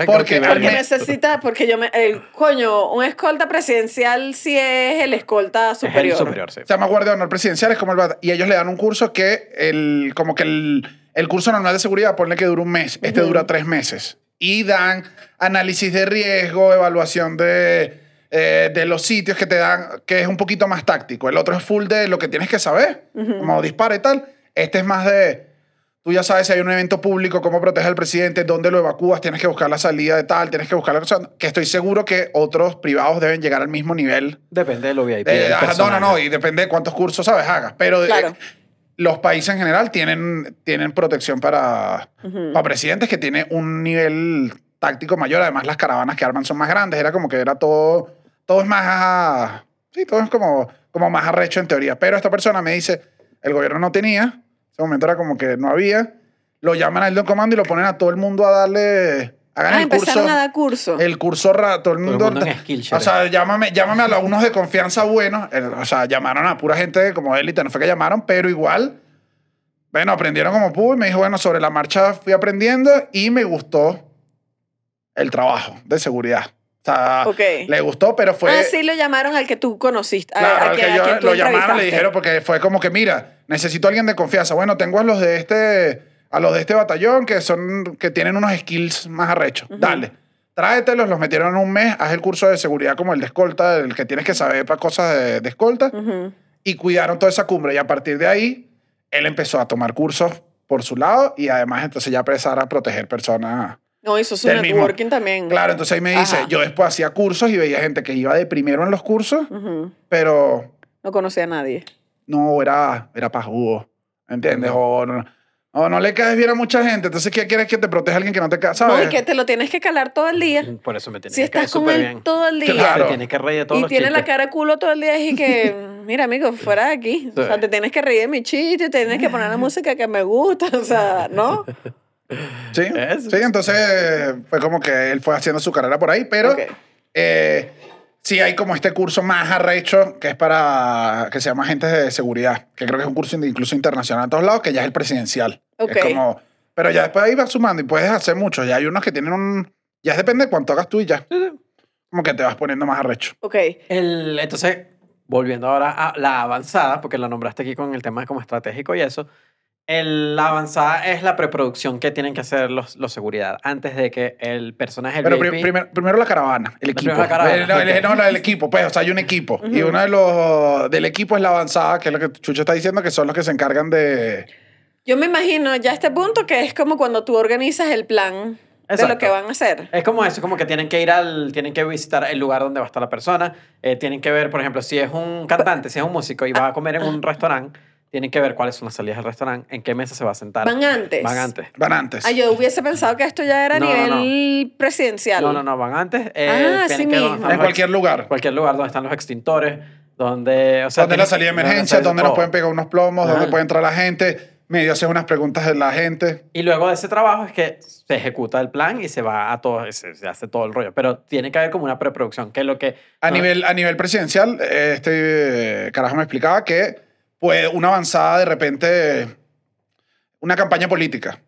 Porque. Porque me- necesita, porque yo me. El, coño, un escolta presidencial sí es el escolta Es el superior. superior, sí. se llama Guardia de Honor Presidencial, es como el bat- y ellos le dan un curso que el, como que el, el curso normal de seguridad, ponle que dura un mes, este dura tres meses. Y dan análisis de riesgo, evaluación de, eh, de los sitios que te dan, que es un poquito más táctico. El otro es full de lo que tienes que saber, como dispara y tal. Este es más de, tú ya sabes si hay un evento público, cómo proteger al presidente, dónde lo evacúas, tienes que buscar la salida de tal, tienes que buscar la cosa, que estoy seguro que otros privados deben llegar al mismo nivel Depende de lo VIP. eh, no, no, no, y depende de cuántos cursos, ¿sabes? Hagas. Pero eh, los países en general tienen, tienen protección para, Ujú. para presidentes que tiene un nivel táctico mayor. Además, las caravanas que arman son más grandes. Era como que era todo, todo es más, sí, todo es como, como más arrecho en teoría. Pero esta persona me dice, el gobierno no tenía, en ese momento era como que no había. Lo llaman a él de un comando y lo ponen a todo el mundo a darle, hagan Ah, el curso. empezaron a dar curso. El curso, ra- todo el Todo el mundo. mundo o sea, llámame, llámame a los- unos de confianza buenos. O sea, llamaron a pura gente como élite, no fue que llamaron, pero igual. Bueno, aprendieron como pudo y me dijo, bueno, sobre la marcha fui aprendiendo y me gustó el trabajo de seguridad. O sea, Ok. le gustó, pero fue. ah, sí lo llamaron al que tú conociste. a- Claro, a al quien- que yo- tú lo llamaron, le dijeron, porque fue como que, mira, necesito a alguien de confianza. Bueno, tengo a los de este, a los de este batallón que son, que tienen unos skills más arrechos. Dale. Tráetelos, los metieron en un mes, haz el curso de seguridad como el de escolta, el que tienes que saber para cosas de, de escolta, y cuidaron toda esa cumbre. Y a partir de ahí, él empezó a tomar cursos por su lado y además entonces ya empezar a proteger personas. No, hizo su Del mismo. networking también. Claro, entonces ahí me dice, Ajá. yo después hacía cursos y veía gente que iba de primero en los cursos, Ujú. pero No conocía a nadie. no, era, era pajudo, ¿entiendes? O no, o no le caes bien a mucha gente, entonces ¿qué quieres que te proteja alguien que no te cae? No, ¿Sabes? y que te lo tienes que calar todo el día. Por eso me tiene Si que caer estás con él bien. todo el día. Claro. Te tienes que reír de todos Y los tiene la cara culo todo el día y que, mira, amigo, fuera de aquí. O sea, Sí. te tienes que reír de mi chiste, tienes que poner la música que me gusta, o sea, ¿no? Sí, Eso. sí, entonces fue como que él fue haciendo su carrera por ahí, pero Ok. eh, sí hay como este curso más arrecho que es para, que se llama agentes de seguridad, que creo que es un curso incluso internacional a todos lados, que ya es el presidencial. Ok. Es como, pero ya después ahí vas sumando y puedes hacer muchos. Ya hay unos que tienen un, ya depende de cuánto hagas tú y ya. Como que te vas poniendo más arrecho. Ok. El, entonces, volviendo ahora a la avanzada, porque la nombraste aquí con el tema como estratégico y eso, el, la avanzada es la preproducción que tienen que hacer los, los seguridad antes de que el personaje, el Pero VIP, pri- primer- primero la caravana, el equipo. La caravana, no, el- ok. no, el equipo, pues, o sea, hay un equipo. Y uno de los del equipo es la avanzada, que es lo que Chucho está diciendo, que son los que se encargan de... Yo me imagino ya a este punto que es como cuando tú organizas el plan de Exacto. lo que van a hacer. Es como eso, como que tienen que ir al, tienen que visitar el lugar donde va a estar la persona, eh, tienen que ver, por ejemplo, si es un cantante, si es un músico y va a comer en un restaurante, tienen que ver cuáles son las salidas del restaurante, en qué mesa se va a sentar. Van antes. Van antes. Van antes. Ah, yo hubiese pensado que esto ya era a No, no, nivel presidencial. No, no, no, van antes. eh, Ah, sí que- mismo. están en los cualquier lugar. cualquier lugar donde están los extintores, donde, o sea, donde la salida de emergencia, donde nos pueden pegar unos plomos, Ajá. donde puede entrar la gente, medio hacer unas preguntas de la gente. Y luego de ese trabajo es que se ejecuta el plan y se va a todo, se, se hace todo el rollo. Pero tiene que haber como una preproducción, que es lo que... A, no, nivel, a nivel presidencial, este eh, carajo me explicaba que puede una avanzada de repente, una campaña política,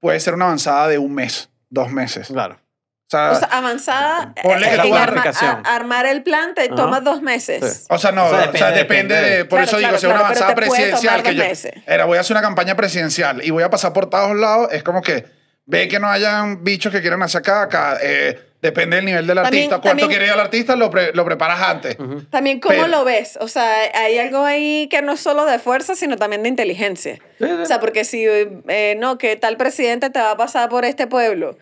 puede ser una avanzada de un mes, dos meses. Claro. O sea, O sea, avanzada Ponle eh, que en tú- arma- a- armar el plan te Ajá. toma dos meses. Sí. O sea, no, O sea, o sea, depende- depende, depende. de... Por Claro, eso digo, claro, si es una avanzada presidencial, que dos yo... meses. Era, voy a hacer una campaña presidencial y voy a pasar por todos lados, es como que ve que no hayan bichos que quieran hacer acá. eh, depende del nivel del También- artista. Cuánto quiere ir al artista, lo, pre- lo preparas antes. Ujú. También, ¿cómo Pero- lo ves? O sea, hay algo ahí que no es solo de fuerza, sino también de inteligencia. O sea, porque si, eh, no, que tal presidente te va a pasar por este pueblo,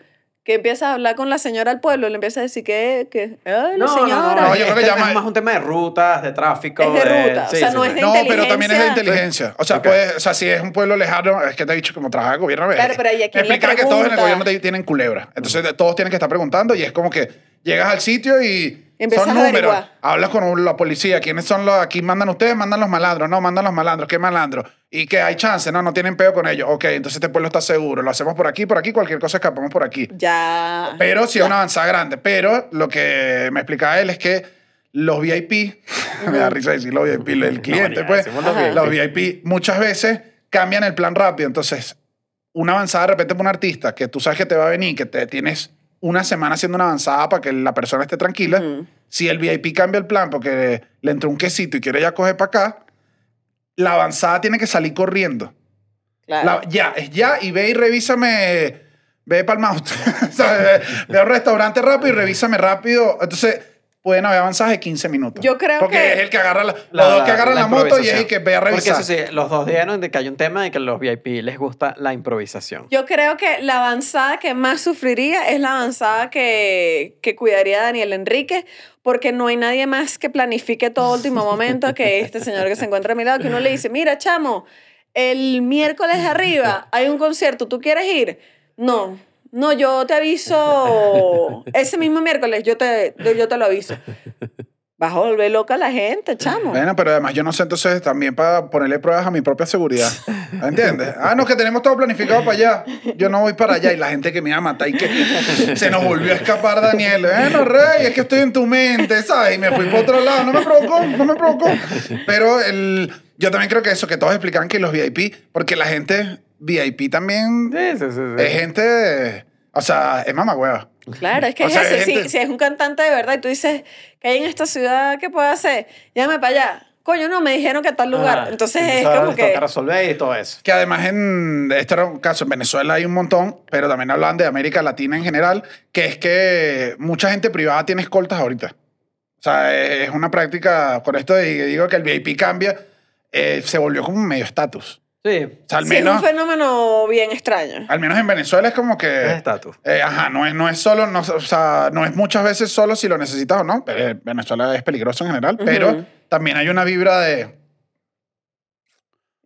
que empiezas a hablar con la señora del pueblo, le empiezas a decir que, que ay, la No, no, no, señora. No, yo creo que es, llama- es más un tema de rutas, de tráfico. Es de ruta, o sea, no es de No, pero también es de inteligencia. inteligencia. O sea, Ok. puede, o sea, si es un pueblo lejano, es que te he dicho como trabaja el gobierno. Claro, pero ¿y a quién le explica que todos en el gobierno tienen culebra. Entonces de- todos tienen que estar preguntando y es como que llegas al sitio y Son a números. averiguar. Hablas con la policía. ¿Quiénes son los? Aquí mandan ustedes, mandan los malandros. No, mandan los malandros. ¿Qué malandros? Y que hay chance. No, no tienen peo con ellos. Ok, entonces este pueblo está seguro. Lo hacemos por aquí, por aquí. Cualquier cosa escapamos por aquí. Ya. Pero sí es una avanzada grande. Pero lo que me explicaba él es que los VIP, me da risa decir los VIP, el cliente, ni pues, los. VIP. los VIP muchas veces cambian el plan rápido. Entonces, una avanzada de repente para un artista que tú sabes que te va a venir, que te tienes una semana haciendo una avanzada para que la persona esté tranquila. Si el VIP cambia el plan porque le entró un quesito y quiere ya coger para acá, la avanzada tiene que salir corriendo. Claro. La- ya, es ya y ve y revísame, ve para el mouse. ve, ve a un restaurante rápido y revísame rápido. Entonces, pueden haber avanzadas de 15 minutos. Yo creo Porque que- es el que agarra la, los dos que agarran la, moto y es el que ve a Porque revisar. eso sí, los dos dijeron de que hay un tema de que a los VIP les gusta la improvisación. Yo creo que la avanzada que más sufriría es la avanzada que, que cuidaría Daniel Enrique, porque no hay nadie más que planifique todo último momento que este señor que se encuentra a mi lado, que uno le dice, mira, chamo, el miércoles de arriba hay un concierto, ¿tú quieres ir? No, no, yo te aviso ese mismo miércoles, yo te, yo te lo aviso. Vas a volver loca a la gente, chamo. Bueno, pero además yo no sé entonces también para ponerle pruebas a mi propia seguridad. ¿Entiendes? Ah, no, que tenemos todo planificado para allá. Yo no voy para allá y la gente que me iba a matar y que se nos volvió a escapar Daniel. Bueno, Rey, es que estoy en tu mente, ¿sabes? Y me fui para otro lado. No me provocó, no me provocó. Pero el, yo también creo que eso, que todos explican que los VIP, porque la gente VIP también Sí, sí, sí. sí. es gente, o sea, es mamagüeva. Claro, es que O es sea, eso. hay Si, gente- si es un cantante de verdad y tú dices que hay en esta ciudad, ¿qué puedo hacer? Llámame para allá. Coño, no, me dijeron que tal lugar. Ah, Entonces es como que... Resolver y todo eso. Que además en este era un caso en Venezuela hay un montón, pero también hablan de América Latina en general, que es que mucha gente privada tiene escoltas ahorita. O sea, es una práctica, con esto digo que el VIP cambia, eh, se volvió como un medio estatus. Sí, O sea, al Sí, es menos, un fenómeno bien extraño. al menos en Venezuela es como es que... estatus. eh, ajá, no es, no es solo, no, o sea, no es muchas veces solo si lo necesitas o no. Eh, Venezuela es peligroso en general, pero Ujú. también hay una vibra de...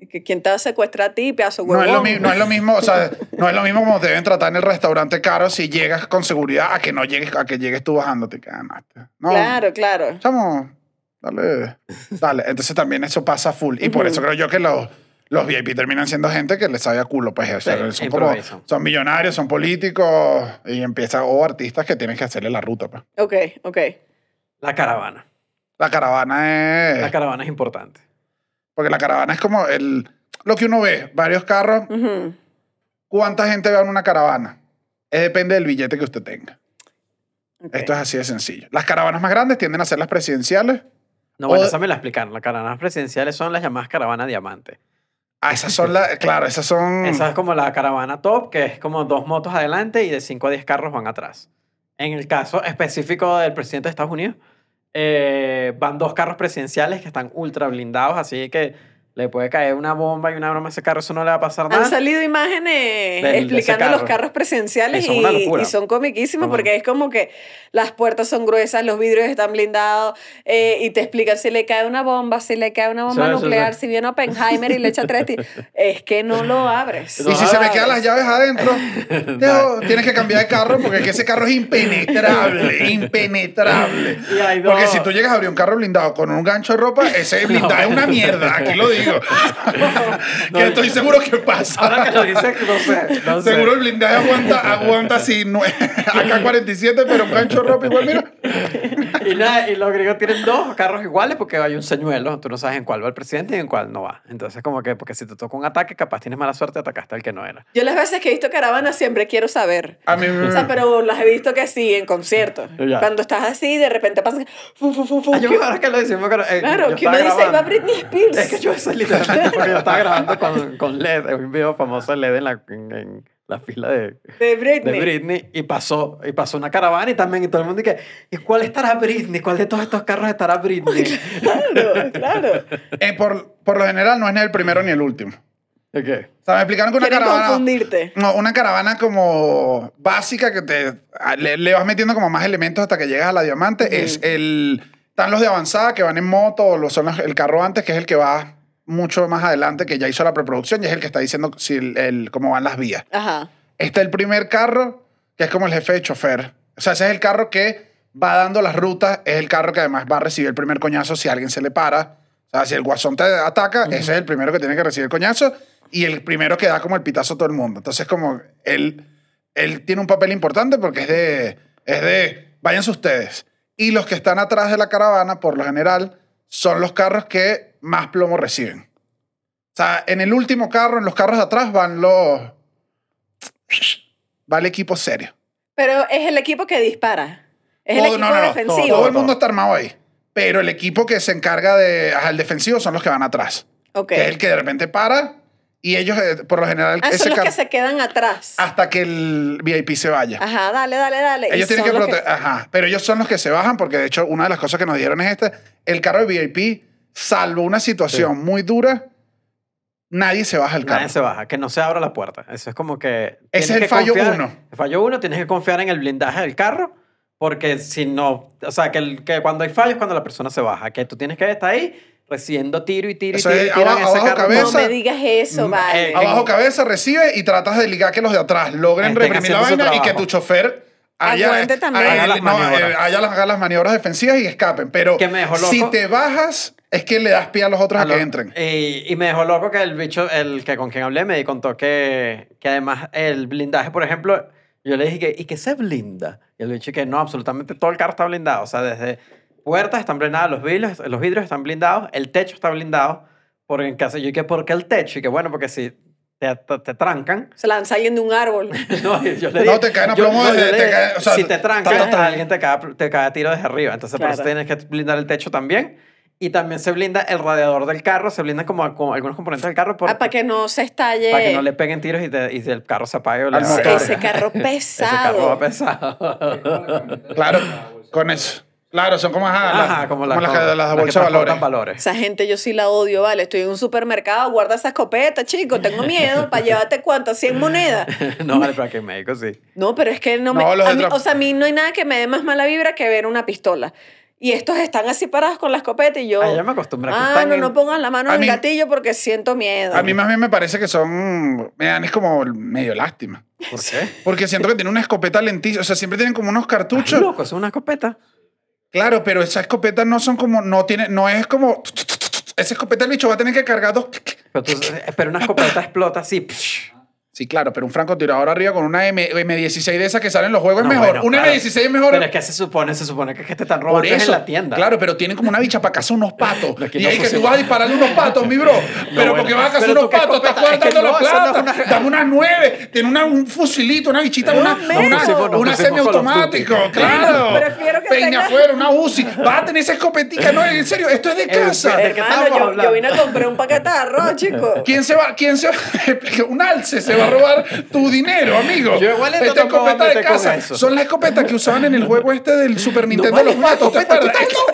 Que ¿Quién te va a secuestrar a ti, pedazo No es, lo, huevón? no es lo mismo, o sea, no es lo mismo como te deben tratar en el restaurante caro si llegas con seguridad a que no llegues, a que llegues tú bajándote. que, ah, no, este- No, Claro, claro. chamo, dale, dale. Entonces también eso pasa full. Y por Ujú. eso creo yo que los, los VIP terminan siendo gente que les sabe a culo, pues, o sea, Sí, son como, son millonarios, son políticos y empieza, o artistas que tienen que hacerle la ruta, pues. Ok, ok. La caravana. La caravana es, La caravana es importante. porque la caravana es como el, lo que uno ve, varios carros. ¿cuánta gente va en una caravana? Es depende del billete que usted tenga. Esto es así de sencillo. Las caravanas más grandes tienden a ser las presidenciales. No, bueno, O- esa me la explicaron. Las caravanas presidenciales son las llamadas caravanas diamante. Ah, esas son las, claro, esas son... Esa es como la caravana top, que es como dos motos adelante y de 5 a 10 carros van atrás. En el caso específico del presidente de Estados Unidos, eh, van dos carros presidenciales que están ultra blindados, así que le puede caer una bomba y una broma a ese carro, eso no le va a pasar Han nada. salido imágenes Del- explicando carro. los carros presidenciales Y son y, una locura. y son comiquísimos porque es como que las puertas son gruesas, los vidrios están blindados eh, y te explican si le cae una bomba, si le cae una bomba Sí, nuclear, sí. si viene Oppenheimer y le echa tres tiros. Es que no lo abres. Y si se me quedan las llaves adentro, tienes que cambiar de carro porque es que ese carro es impenetrable, impenetrable. Porque si tú llegas a abrir un carro blindado con un gancho de ropa, ese blindado es una mierda, aquí lo digo. que estoy seguro que pasa. Ahora que lo dices, no sé. No sé. Seguro el blindaje aguanta, aguanta así, no- AK-47, pero un gancho ropa igual, mira. Y, nada, y los griegos tienen dos carros iguales porque hay un señuelo. Tú no sabes en cuál va el presidente y en cuál no va. Entonces, como que, porque si te toca un ataque, capaz tienes mala suerte, atacaste al que no era. Yo las veces que he visto caravanas siempre quiero saber. A mí O sea, pero las he visto que sí, en conciertos. Ya. Cuando estás así, de repente pasan... Fu, fu, fu, fu, Ah, yo, que- ahora que lo decimos, claro, eh, claro, yo que uno dice, va. Britney Spears. Es que yo eso es literalmente porque yo estaba grabando con, con LED, un video famoso de LED en la, en, en la fila de, de Britney. de Britney y pasó, y pasó una caravana y también y todo el mundo dice, ¿y cuál estará Britney? ¿Cuál de todos estos carros estará Britney? Claro, claro. Eh, por, por lo general no es ni el primero ni el último. ¿De qué? O sea, me explicaron que una caravana... confundirte. No, una caravana como básica que te a- le, le vas metiendo como más elementos hasta que llegas a la diamante. Es el. Están los de avanzada que van en moto, o los, son los- el carro antes, que es el que va mucho más adelante, que ya hizo la preproducción y es el que está diciendo si el, el- cómo van las vías. Ajá. Está el primer carro, que es como el jefe de chofer. O sea, ese es el carro que va dando las rutas, es el carro que además va a recibir el primer coñazo si alguien se le para. O sea, si el guasón te ataca, ese es el primero que tiene que recibir el coñazo y el primero que da como el pitazo a todo el mundo. Entonces, como él, él tiene un papel importante porque es de, es de, váyanse ustedes. Y los que están atrás de la caravana, por lo general, son los carros que más plomo reciben. O sea, en el último carro, en los carros de atrás, van los... Va el equipo serio. Pero es el equipo que dispara. Es el Todo- equipo no, no, no, defensivo. Todo el mundo está armado ahí. Pero el equipo que se encarga de... el defensivo son los que van atrás. Ok. Que es el que de repente para y ellos, eh, por lo general, Ah, son los que se quedan atrás. hasta que el VIP se vaya. Ajá, dale, dale, dale. Ellos tienen que proteger. Ajá. Pero ellos son los que se bajan porque, de hecho, una de las cosas que nos dieron es esta. El carro de VIP, salvo una situación muy dura, nadie se baja el carro. Nadie se baja, que no se abra la puerta. Eso es como que... Ese es tienes el que fallo confiar- uno. El fallo uno, tienes que confiar en el blindaje del carro, porque si no... O sea, que, el- que cuando hay fallos, cuando la persona se baja, que tú tienes que estar ahí recibiendo tiro y tiro y Eso tiro es y abajo- ese abajo carro. cabeza. No me digas eso, Mm, vale. eh, Abajo cabeza, recibe y tratas de ligar que los de atrás logren reprimir la vaina y que tu chofer haya, Aguante también. haya- Haga las no, eh, haya las, haga las maniobras defensivas y escapen. Pero Que me dejó si loco. te bajas, es que le das pie a los otros a, A lo- que entren. Y, y me dejó loco que el bicho, el que con quien hablé, me contó que, que además el blindaje, por ejemplo, yo le dije, que, ¿y qué se blinda? Y el bicho que no, absolutamente todo el carro está blindado. O sea, desde puertas están blindadas, los vidrios, los vidrios están blindados, el techo está blindado. Porque en caso, yo que, ¿por qué el techo? Y que bueno, porque si te, te, te trancan, Se lanzan de un árbol. no, yo le No, dije- te caen a plomo no, yo desde- te caen- o sea, si te trancan, ta, ta, ta. alguien te cae, te cae a tiro desde arriba. Entonces, por eso Claro. tienes que blindar el techo también. Y también se blinda el radiador del carro, se blindan como, como algunos componentes del carro por- Ah, para que no se estalle. para que no le peguen tiros y, te- y el carro se apague. o le motor. Ese carro Ese carro va pesado. pesado. Claro, con eso. Claro, son como, ajá, las- Ajá, como, como las, las, que- las las de valores. Esa gente yo sí la odio, vale. Estoy en un supermercado, guarda esa escopeta, chico. Tengo miedo para llevarte cuántas, 100 monedas. no, vale, pero aquí en México sí. No, pero es que no me. No, los a mí- o sea, a mí no hay nada que me dé más mala vibra que ver una pistola. Y estos están así parados con la escopeta y yo. Ah, ya me acostumbré Ah, no, en- no pongan la mano A en el gatillo porque siento miedo. A mí más bien me parece que son, me dan es como medio lástima. ¿Por qué? Porque siento que tienen una escopeta lentísima, o sea, siempre tienen como unos cartuchos. Ay, loco, es una escopeta. Claro, pero esas escopetas no son como, no tiene, no es como, esa escopeta el bicho va a tener que cargar dos. Pero, tú- pero una escopeta explota así. Sí, claro, pero un francotirador arriba con una M, M16 de esas que salen en los juegos No, es mejor. bueno, una claro. M16 es mejor. Pero es que se supone, se supone que, es que te están Por robando en la tienda. claro, pero tienen como una bicha para cazar unos patos. No, es que y no ahí que tú vas a dispararle unos patos, mi bro. Pero bueno. porque vas a cazar unos patos, estás guardando la plata. una- Dame unas nueve, tiene una, un fusilito, una bichita, una, una, una, semiautomático, claro. Prefiero que Peña afuera, una UCI. Vas a tener esa escopetica, no, en serio, esto es de casa. ¿de qué Hermano, estamos yo, vine a comprar un paquete de arroz, chico. ¿Quién se va? ¿Quién se va? Un alce se va a robar tu dinero, amigo. Yo igualito Esta no escopeta de casa. Son las escopetas que usaban en el juego este del Super Nintendo vale, los estás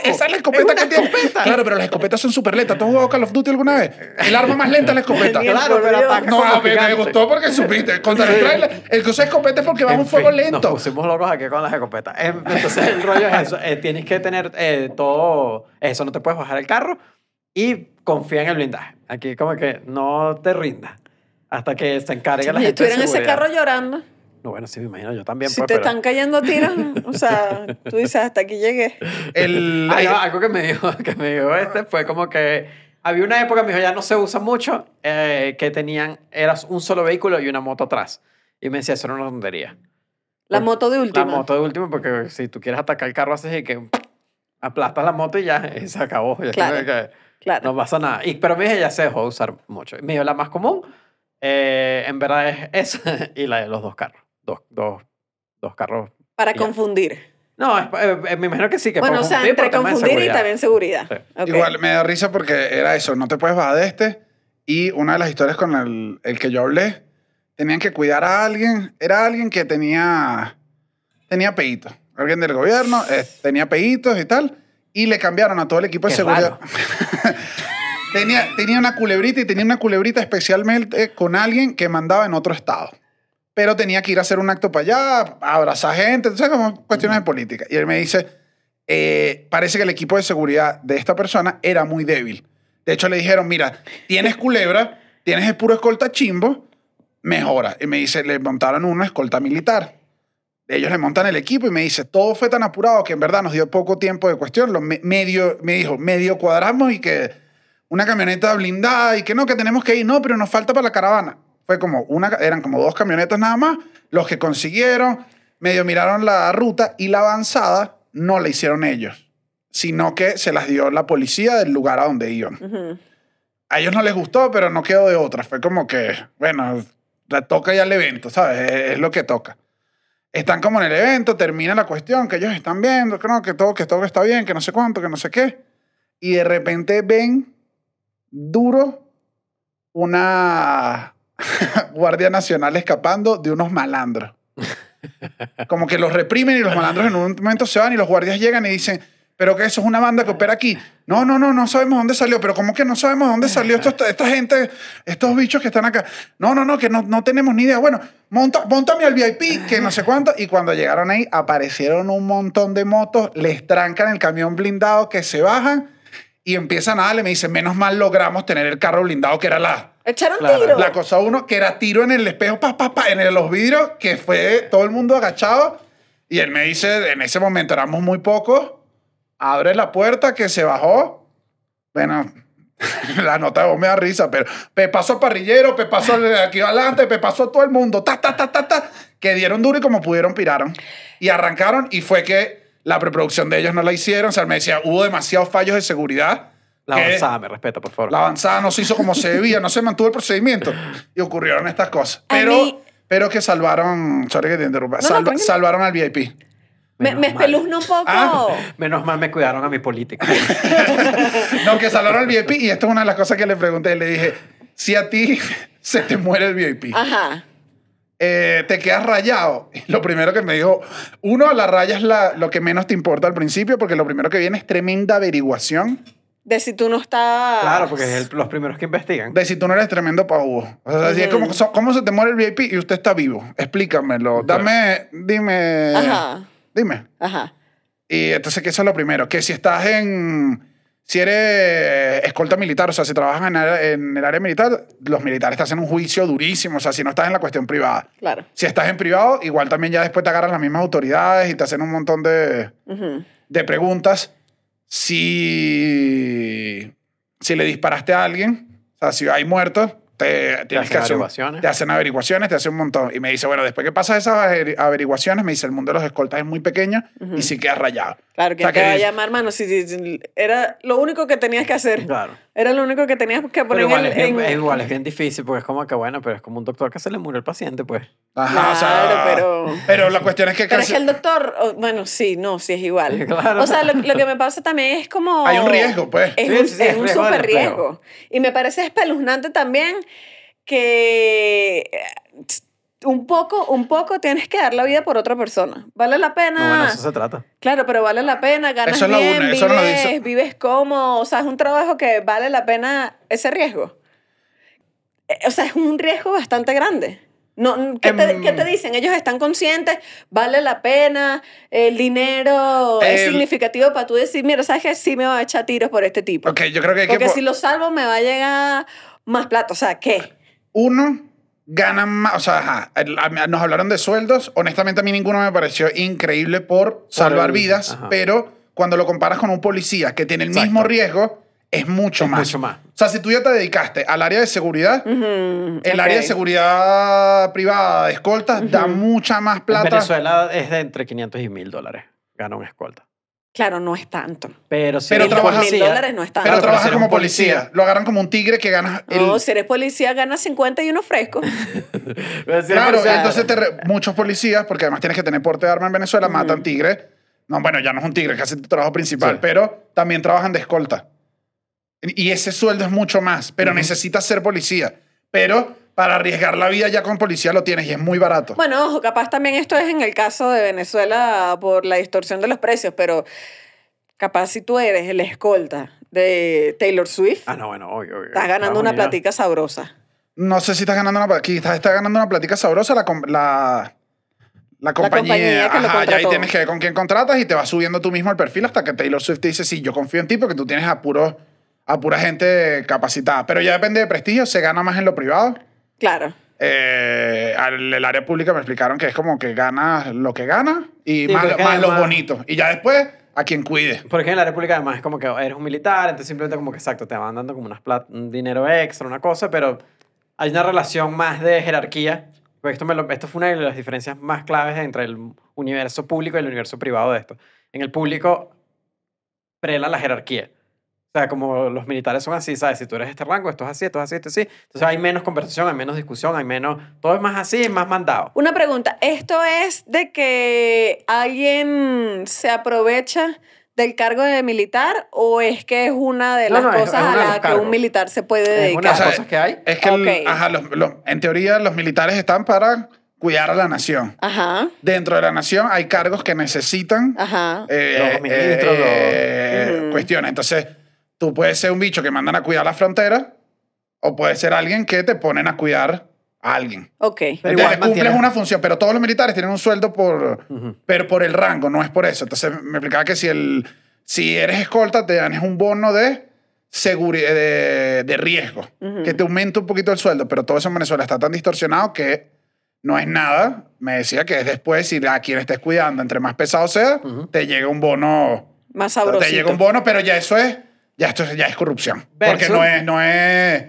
Esa, es la escopeta Es que tiene. escopeta. Claro, pero las escopetas son súper lentas. ¿Tú has jugado Call of Duty alguna vez? El arma más lenta es la escopeta. Claro, pero ataca No, a ver, me gustó porque supiste. Contra el trailer, el que usa escopeta es porque va a En un fuego fin, Nos lento. pusimos locos aquí con las escopetas. Em, Entonces, el rollo es eso. eh, tienes que tener eh, todo eso. No te puedes bajar el carro y confía en el blindaje. Aquí como que no te rindas hasta que se encargue la Si gente de estuviera en ese carro llorando, No, bueno, sí me imagino. Yo también. si pues, te pero- están cayendo tiros, o sea, tú dices, hasta aquí llegué. El, no, algo que me dijo, que me dijo este fue como que había una época, me dijo, ya no se usa mucho, eh, que tenían, eras un solo vehículo y una moto atrás. Y me decía, eso era una tontería. La moto de La última. moto de último, porque si tú quieres atacar el carro, haces y que aplastas la moto y ya, y se acabó. Ya Claro. que Claro. no pasa nada. Y, pero me dije, ya se dejó de usar mucho. Y me dijo, la más común, eh, en verdad es esa y la de los dos carros. Dos, dos, dos carros. para ya. confundir. No, es- eh, eh, me imagino que sí, que Bueno, o sea, entre confundir y también seguridad. Sí. Igual me da risa porque era eso, no te puedes bajar de este. Y una de las historias con el, el que yo hablé, tenían que cuidar a alguien, era alguien que tenía, tenía peitos. Alguien del gobierno eh, tenía peitos y tal. Y le cambiaron a todo el equipo de seguridad. tenía, tenía una culebrita y tenía una culebrita especialmente con alguien que mandaba en otro estado. Pero tenía que ir a hacer un acto para allá, abrazar gente, entonces como cuestiones de política. Y él me dice, eh, parece que el equipo de seguridad de esta persona era muy débil. De hecho, le dijeron, mira, tienes culebra, tienes el puro escolta chimbo, mejora. Y me dice, le montaron una escolta militar. Ellos le montan el equipo y me dice, todo fue tan apurado que en verdad nos dio poco tiempo de cuestión. Lo me- medio, me dijo, medio cuadramos y que una camioneta blindada y que no, que tenemos que ir. No, pero nos falta para la caravana. Fue como una, eran como dos camionetas nada más, los que consiguieron, medio miraron la ruta y la avanzada no la hicieron ellos, sino que se las dio la policía del lugar a donde iban. Ujú. A ellos no les gustó, pero no quedó de otra. Fue como que, bueno, le toca ya el evento, ¿sabes? Es, es lo que toca. Están como en el evento, termina la cuestión, que ellos están viendo, que no, que todo, que todo está bien, que no sé cuánto, que no sé qué. Y de repente ven duro una Guardia Nacional escapando de unos malandros. Como que los reprimen y los malandros en un momento se van y los guardias llegan y dicen, pero que eso es una banda que opera aquí. No, no, no, no sabemos dónde salió, pero ¿cómo que no sabemos dónde salió esto- esta, gente, estos bichos que están acá? No, no, no, que no, no tenemos ni idea. Bueno, monta, montame al VIP, que no sé cuánto. Y cuando llegaron ahí, aparecieron un montón de motos, les trancan el camión blindado, que se bajan y empiezan a darle. Me dicen, menos mal logramos tener el carro blindado, que era la, Echaron Claro. tiro. la cosa uno, que era tiro en el espejo, pa, pa, pa, en los vidrios, que fue todo el mundo agachado. Y él me dice, en ese momento éramos muy pocos, abre la puerta, que se bajó. Bueno, la nota de voz me da risa, pero pe pasó al parrillero, pe pasó al de aquí adelante, pe pasó a todo el mundo, ta, ta, ta, ta, ta, que dieron duro y como pudieron piraron. Y arrancaron y fue que la preproducción de ellos no la hicieron. O sea, me decía, hubo demasiados fallos de seguridad. La avanzada, me respeta, por favor. la avanzada no se hizo como se debía, no se mantuvo el procedimiento y ocurrieron estas cosas. Pero, mí- pero que salvaron, sorry que te interrumpa, No, no, salva- salvaron al VIP. me Menos me mal. espeluzna un poco. Ah. Menos mal me cuidaron a mi política. No, que salvaron al VIP y esto es una de las cosas que le pregunté. Le dije, si a ti se te muere el VIP, Ajá. Eh, te quedas rayado. Y lo primero que me dijo, uno, la raya es la- lo que menos te importa al principio porque lo primero que viene es tremenda averiguación De si tú no estás. claro, porque es el- los primeros que investigan. de si tú no eres tremendo pajugo. O sea, así es como, so- ¿cómo se te muere el VIP y usted está vivo? Explícamelo. Dame, dime. Ajá. Dime. Ajá. Y entonces, que eso es lo primero. Que si estás en. Si eres escolta militar, o sea, si trabajas en, el área militar, los militares te hacen un juicio durísimo. O sea, si no estás en la cuestión privada. Claro. Si estás en privado, igual también ya después te agarran las mismas autoridades y te hacen un montón de, de preguntas. Si, si le disparaste a alguien, o sea, si hay muertos, te, tienes hacen que hacer, averiguaciones. te hacen averiguaciones, te hacen un montón. Y me dice, bueno, después que pasas esas averi- averiguaciones, me dice, el mundo de los escoltas es muy pequeño y sí quedas rayado. Claro, ¿quién O sea, te que va a llamar, mano? Si, si- si- era lo único que tenías que hacer. Claro. Era lo único que tenías que poner igual, en, es bien, en- es igual, es bien difícil porque es como que, bueno, pero es como un doctor que se le murió el paciente, pues. Ajá, o sea, Claro, pero- Pero la cuestión es que, Pero es casi- que el doctor, oh, bueno, sí, no, sí es igual. Claro. O sea, lo, lo que me pasa también es como... hay un riesgo, pues. Es Sí, un, sí, es es un riesgo empleo. riesgo. Y me parece espeluznante también que eh, un poco, un poco tienes que dar la vida por otra persona. Vale la pena. No, bueno, eso se trata. Claro, pero vale la pena, ganas Eso bien, uno, eso no lo vives, dice. vives cómodo, o sea, es un trabajo que vale la pena ese riesgo. Eh, O sea, es un riesgo bastante grande. No, ¿qué, te, Em, qué te dicen? Ellos están conscientes, vale la pena, el dinero es significativo para tú decir, mira, ¿sabes qué? Sí me va a echar tiros por este tipo. Ok, yo creo que hay que... Porque po- si lo salvo me va a llegar más plata. O sea, ¿qué? Uno, ganan más, o sea, ajá, el- a- nos hablaron de sueldos, honestamente a mí ninguno me pareció increíble por salvar el- vidas, ajá. pero cuando lo comparas con un policía que tiene el Exacto. mismo riesgo, es mucho Es más. mucho más. O sea, si tú ya te dedicaste al área de seguridad, el área de seguridad privada de escoltas da mucha más En plata. Venezuela es de entre 500 y 1000 dólares. Gana un escolta. Claro, no es tanto. Pero si Pero eres trabaja- Mil dólares no es tanto. pero trabajas como policía. Lo agarran como un tigre que gana el... No, si eres policía, ganas 50 y uno fresco. Si Claro, policía- entonces te re- muchos policías, porque además tienes que tener porte de arma en Venezuela, matan tigres. No, bueno, ya no es un tigre, es casi tu trabajo principal, Sí. pero también trabajan de escolta. Y ese sueldo es mucho más, pero necesitas ser policía. Pero para arriesgar la vida ya con policía lo tienes y es muy barato. Bueno, ojo, capaz también esto es en el caso de Venezuela por la distorsión de los precios, pero capaz si tú eres el escolta de Taylor Swift, Ah, no, bueno, obvio, obvio. estás ganando Vamos, una platica sabrosa. No sé si estás ganando una, aquí estás, estás ganando una platica sabrosa la, la, la compañía. compañía que lo Ajá, ya ahí tienes que ver con quién contratas y te vas subiendo tú mismo el perfil hasta que Taylor Swift te dice, sí, yo confío en ti porque tú tienes a, puro- a pura gente capacitada. Pero ya depende de prestigio, se gana más en lo privado. Claro. Eh, al el área pública me explicaron que es como que gana lo que gana y Sí, más, porque más los además- bonitos. Y ya después, a quien cuide. Porque en la República además es como que eres un militar, entonces simplemente como que exacto, te van dando como unas plat- un dinero extra, una cosa, pero hay una relación más de jerarquía. Porque esto, me lo- esto fue una de las diferencias más claves entre el universo público y el universo privado de esto. en el público prela la jerarquía. O sea, como los militares son así, ¿sabes? Si tú eres este rango, esto es así, esto es así, esto es así. Entonces hay menos conversación, hay menos discusión, hay menos... Todo es más así, es más mandado. Una pregunta, ¿esto es de que alguien se aprovecha del cargo de militar o es que es una de las no, cosas es a las que un militar se puede Es una de dedicar? las cosas que hay. Es que, el- ajá, los- los- en teoría, los militares están para cuidar a la nación. Ajá, Dentro de la nación hay cargos que necesitan ajá. eh, Los ministros, eh, los- Ujú. cuestiones. Entonces, tú puedes ser un bicho que mandan a cuidar la frontera o puedes ser alguien que te ponen a cuidar a alguien. Ok. Pero Entonces, igual cumples mantienes- una función, pero todos los militares tienen un sueldo por, Ujú. pero por el rango, no es por eso. Entonces, me explicaba que si, el, si eres escolta, te dan es un bono de seguridad, de, de riesgo, Ujú. que te aumenta un poquito el sueldo, pero todo eso en Venezuela está tan distorsionado que no es nada. Me decía que es después, si a quien estés cuidando, entre más pesado sea, Ujú. te llega un bono Más te sabrosito. llega un bono, pero ya eso es, ya esto es, ya es corrupción. Porque Versus- no es, no es,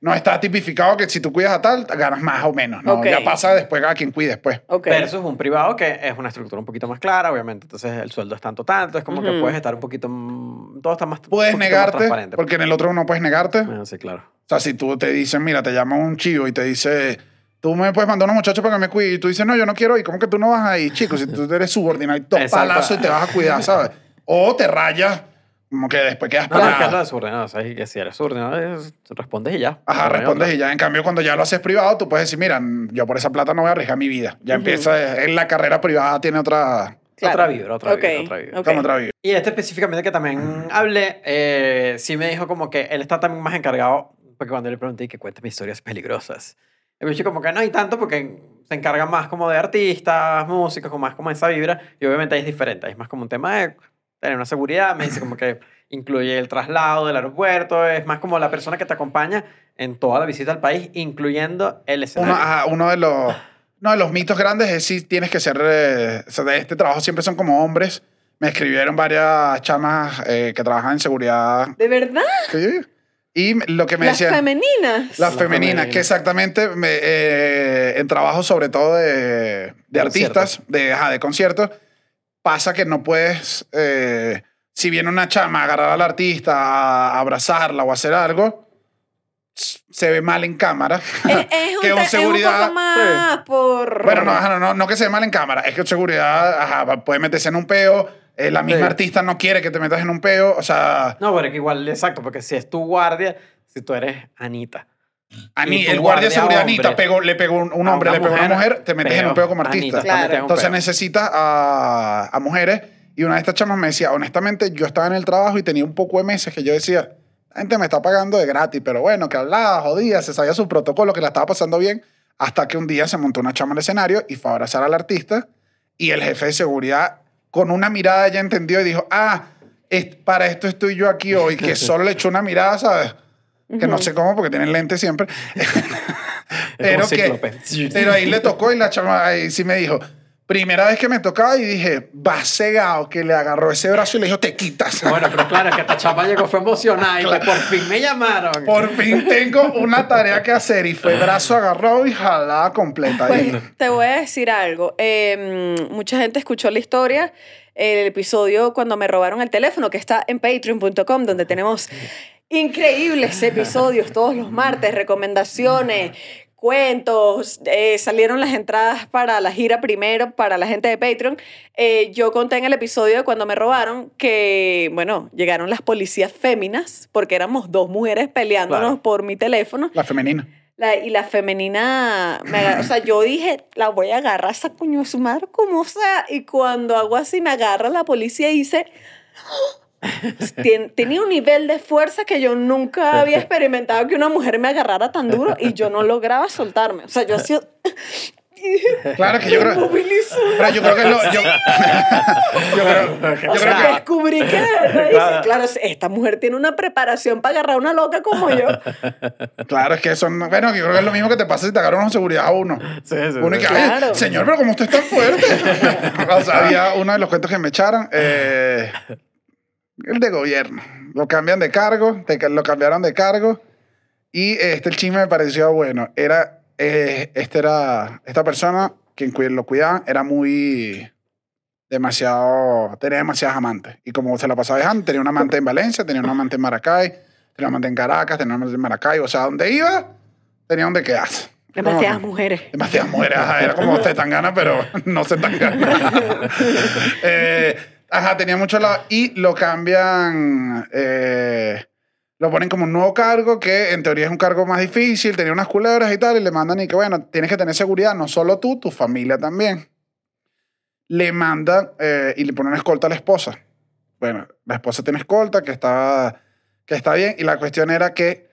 no está tipificado que si tú cuidas a tal, ganas más o menos. ¿no? Ok. Ya pasa después a quien cuide después. Ok. Versus un privado que es una estructura un poquito más clara, obviamente. Entonces el sueldo es tanto, tanto. Es como que Ujú. puedes estar un poquito. mm, Todo está más. Puedes más negarte, transparente. porque en el otro no puedes negarte. Bueno, sí, claro. O sea, si tú te dicen, mira, te llama un chivo y te dice, tú me puedes mandar unos muchachos para que me cuide, y tú dices, no, yo no quiero ir, ¿cómo que tú no vas ahí, chicos? Si tú eres subordinado y dos palazos y te vas a cuidar, ¿sabes? O te rayas, como que después quedas No, no, es que es parado. lo de subordinado. O sea, es que si eres subordinado, es- respondes y ya. Ajá, respondes y ya. En cambio, cuando ya lo haces privado, tú puedes decir, mira, yo por esa plata no voy a arriesgar mi vida. Ya empieza, en la carrera privada tiene otra, Claro. Otra vibra, otra Ok, vibra, otra vibra. ok. como otra vida. Y este específicamente que también hablé, eh, sí me dijo como que él está también más encargado, porque cuando le pregunté que cuéntame historias peligrosas, el bicho como que no hay tanto porque se encarga más como de artistas, músicos, como más como esa vibra, y obviamente ahí es diferente, ahí es más como un tema de tener una seguridad, me dice como que incluye el traslado del aeropuerto, es más como la persona que te acompaña en toda la visita al país, incluyendo el Uno, escenario. ajá, uno de los, no, de los mitos grandes es si tienes que ser, eh, o sea, de este trabajo siempre son como hombres. Me escribieron varias chamas eh, que trabajan en seguridad. ¿De verdad? Y lo que me Las decían... femeninas. Las Las femeninas, femeninas. que exactamente me, eh, en trabajo sobre todo de, de artistas, de, ajá, de conciertos, pasa que no puedes, eh, si viene una chama a agarrar al artista, a abrazarla o hacer algo, se ve mal en cámara. Es, es un, que un es un seguridad- poco más por... Bueno, no, no, no, no que se ve mal en cámara, es que seguridad ajá, puede meterse en un peo, eh, la misma Sí. artista no quiere que te metas en un peo, o sea, No, pero es que igual, exacto, porque si es tu guardia, si tú eres Anita. Y tu el guardia de seguridad Anita pegó, le pegó un, un a hombre, le pegó a una mujer, te metes en un peo como Anita artista. también Claro. Entonces necesitas a, a mujeres. Y una de estas chamas me decía, honestamente, yo estaba en el trabajo y tenía un poco de meses que yo decía, la gente me está pagando de gratis, pero bueno, que hablaba, jodía, se sabía su protocolo, que la estaba pasando bien, hasta que un día se montó una chama en el escenario y fue a abrazar al artista y el jefe de seguridad con una mirada ya entendió y dijo, ah, es- para esto estoy yo aquí hoy, que solo le echó una mirada, ¿sabes? Que no sé cómo, porque tienen lentes siempre. pero que, pero ahí le tocó y la chama ahí sí me dijo, primera vez que me tocaba y dije, va cegado, que le agarró ese brazo y le dijo, te quitas. Bueno, pero claro, es que esta chapa llegó, fue emocionada y que por fin me llamaron. Por fin tengo una tarea que hacer y fue brazo agarrado y jalada completa. Pues ahí. te voy a decir algo. Eh, mucha gente escuchó la historia, el episodio cuando me robaron el teléfono, que está en patreon.com, donde tenemos increíbles episodios todos los martes, recomendaciones, cuentos. eh, salieron las entradas para la gira primero para la gente de Patreon. Eh, yo conté en el episodio de cuando me robaron que, bueno, llegaron las policías féminas, porque éramos dos mujeres peleándonos Claro. por mi teléfono. La femenina. La- y la femenina, me agar- o sea, yo dije, la voy a agarrar a esa coño su madre como sea. Y cuando hago así, me agarra la policía y dice, Tien- tenía un nivel de fuerza que yo nunca había experimentado que una mujer me agarrara tan duro y yo no lograba soltarme. O sea, yo hacía... Claro que yo creo, pero yo creo que lo, yo, yo creo, yo O creo sea, que descubrí que Claro. claro, esta mujer tiene una preparación para agarrar a una loca como yo. Claro, es que son. Bueno, yo creo que es lo mismo que te pasa si te agarran una seguridad a uno. Sí, sí, Uno y sí. que, ay, Claro. señor, pero como usted es tan fuerte. o sea, había uno de los cuentos que me echaron. eh, el de gobierno. Lo cambian de cargo, te- lo cambiaron de cargo. Y este el chisme me pareció bueno. Era. eh, este era. Esta persona, quien lo cuidaba, era muy. demasiado, tenía demasiadas amantes. Y como se la pasaba dejando, tenía una amante en Valencia, tenía una amante en Maracay, tenía una amante en Caracas, tenía una amante en Maracay. O sea, donde iba, tenía donde quedarse. Demasiadas Como- mujeres. Demasiadas mujeres. Ajá, era como Zetangana, pero no Zetangana. eh, ajá, tenía mucho lado. Y lo cambian. eh, lo ponen como un nuevo cargo que en teoría es un cargo más difícil. Tenía unas culebras y tal. Y le mandan y que, bueno, tienes que tener seguridad, no solo tú, tu familia también. Le mandan eh, y le ponen escolta a la esposa. Bueno, la esposa tiene escolta, que está, que está bien. Y la cuestión era que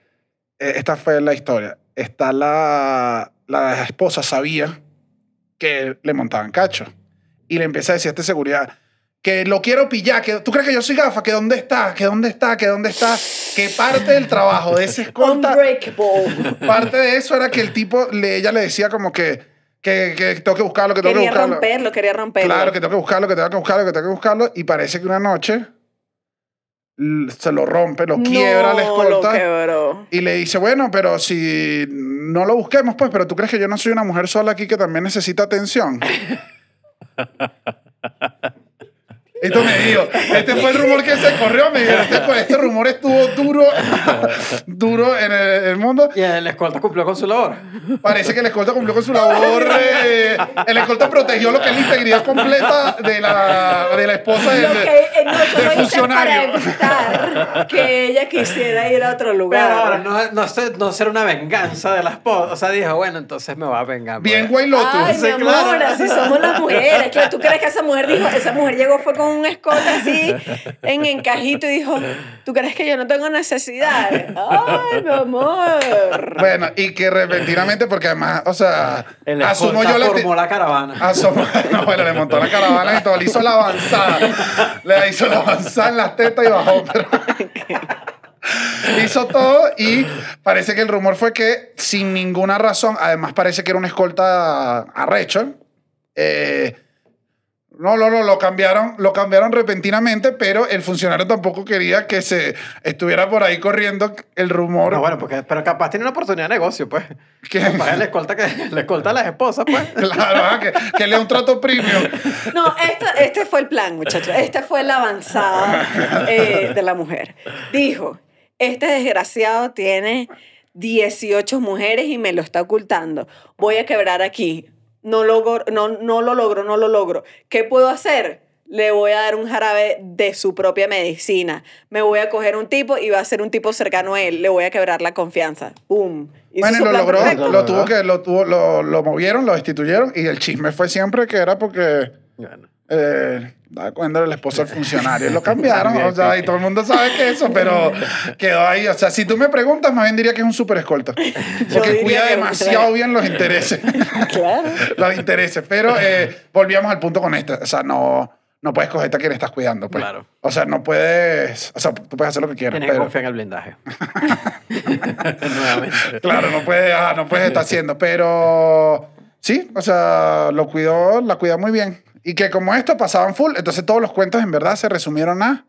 eh, esta fue la historia. Está la, la esposa sabía que le montaban cacho. Y le empieza a decir a este seguridad que lo quiero pillar, que tú crees que yo soy gafa, que dónde está, que dónde está, que dónde está, que parte del trabajo de ese escolta, Unbreakable. parte de eso era que el tipo, le, ella le decía como que, que, que tengo que buscarlo, que tengo que Quería buscarlo. romperlo, quería romperlo. Claro, que tengo que buscarlo, que tengo que buscarlo, que tengo que buscarlo. Y parece que una noche se lo rompe, lo quiebra la No, lo escolta. quebró. Y le dice, bueno, pero si no lo busquemos, pues, pero tú crees que yo no soy una mujer sola aquí que también necesita atención. Esto me dijo, este fue el rumor que se corrió, me dijeron, este, este rumor estuvo duro, duro en el, el mundo. Y el escolta cumplió con su labor. Parece que el escolta cumplió con su labor. eh, el escolta protegió lo que es la integridad completa de la, de la esposa del, Lo que no del para funcionario. evitar que ella quisiera ir a otro lugar. Pero ahora, no, no, ser- no ser una venganza de la esposa. O sea, dijo, bueno, entonces me va a vengar. Bien pues. Guay Lotus. Ay, mi amor, así somos las mujeres. Claro, ¿Tú crees que esa mujer dijo, esa mujer llegó fue con un escote así en encajito y dijo, ¿tú crees que yo no tengo necesidad? Ay, mi amor. Bueno, y que repentinamente, porque además, o sea, El asumo yo la... formó la caravana. Asumo, no, bueno, le montó la caravana y todo, le hizo la avanzada. Le hizo la avanzada en las tetas y bajó. pero- hizo todo y parece que el rumor fue que sin ninguna razón, además parece que era una escolta arrecho, eh, no, no, no, lo cambiaron, lo cambiaron repentinamente, pero el funcionario tampoco quería que se estuviera por ahí corriendo el rumor. No, bueno, porque, pero capaz tiene una oportunidad de negocio, pues. ¿Qué? Capaz le escolta, que, le escolta a las esposas, pues. Claro, ah, que, que le un trato premium. No, esta- este fue el plan, muchachos. Esta fue la avanzada eh, de la mujer. Dijo, este desgraciado tiene 18 mujeres y me lo está ocultando. Voy a quebrar aquí. No, logro, no, no lo logro, no lo logro. ¿Qué puedo hacer? Le voy a dar un jarabe de su propia medicina. Me voy a coger un tipo y va a ser un tipo cercano a él. Le voy a quebrar la confianza. ¡Pum! Hizo Bueno, y lo logró, perfecto. lo tuvo que, lo, tuvo, lo, lo movieron, lo destituyeron y el chisme fue siempre que era porque Bueno. eh, daba cuenta del esposo del funcionario. Lo cambiaron, o sea, y todo el mundo sabe que eso, pero quedó ahí. O sea, si tú me preguntas, más bien diría que es un super escolta. Porque cuida que demasiado bien los intereses. Claro. los intereses. Pero eh, volvíamos al punto con esta. O sea, no, no puedes coger a quien estás cuidando. Pues. Claro. O sea, no puedes. O sea, tú puedes hacer lo que quieras. Tienes que pero- confiar en el blindaje. Nuevamente. Claro, no puede, ah, no puedes estar haciendo, pero sí, o sea, lo cuidó, la cuidó muy bien. Y que como esto pasaban full, entonces todos los cuentos en verdad se resumieron a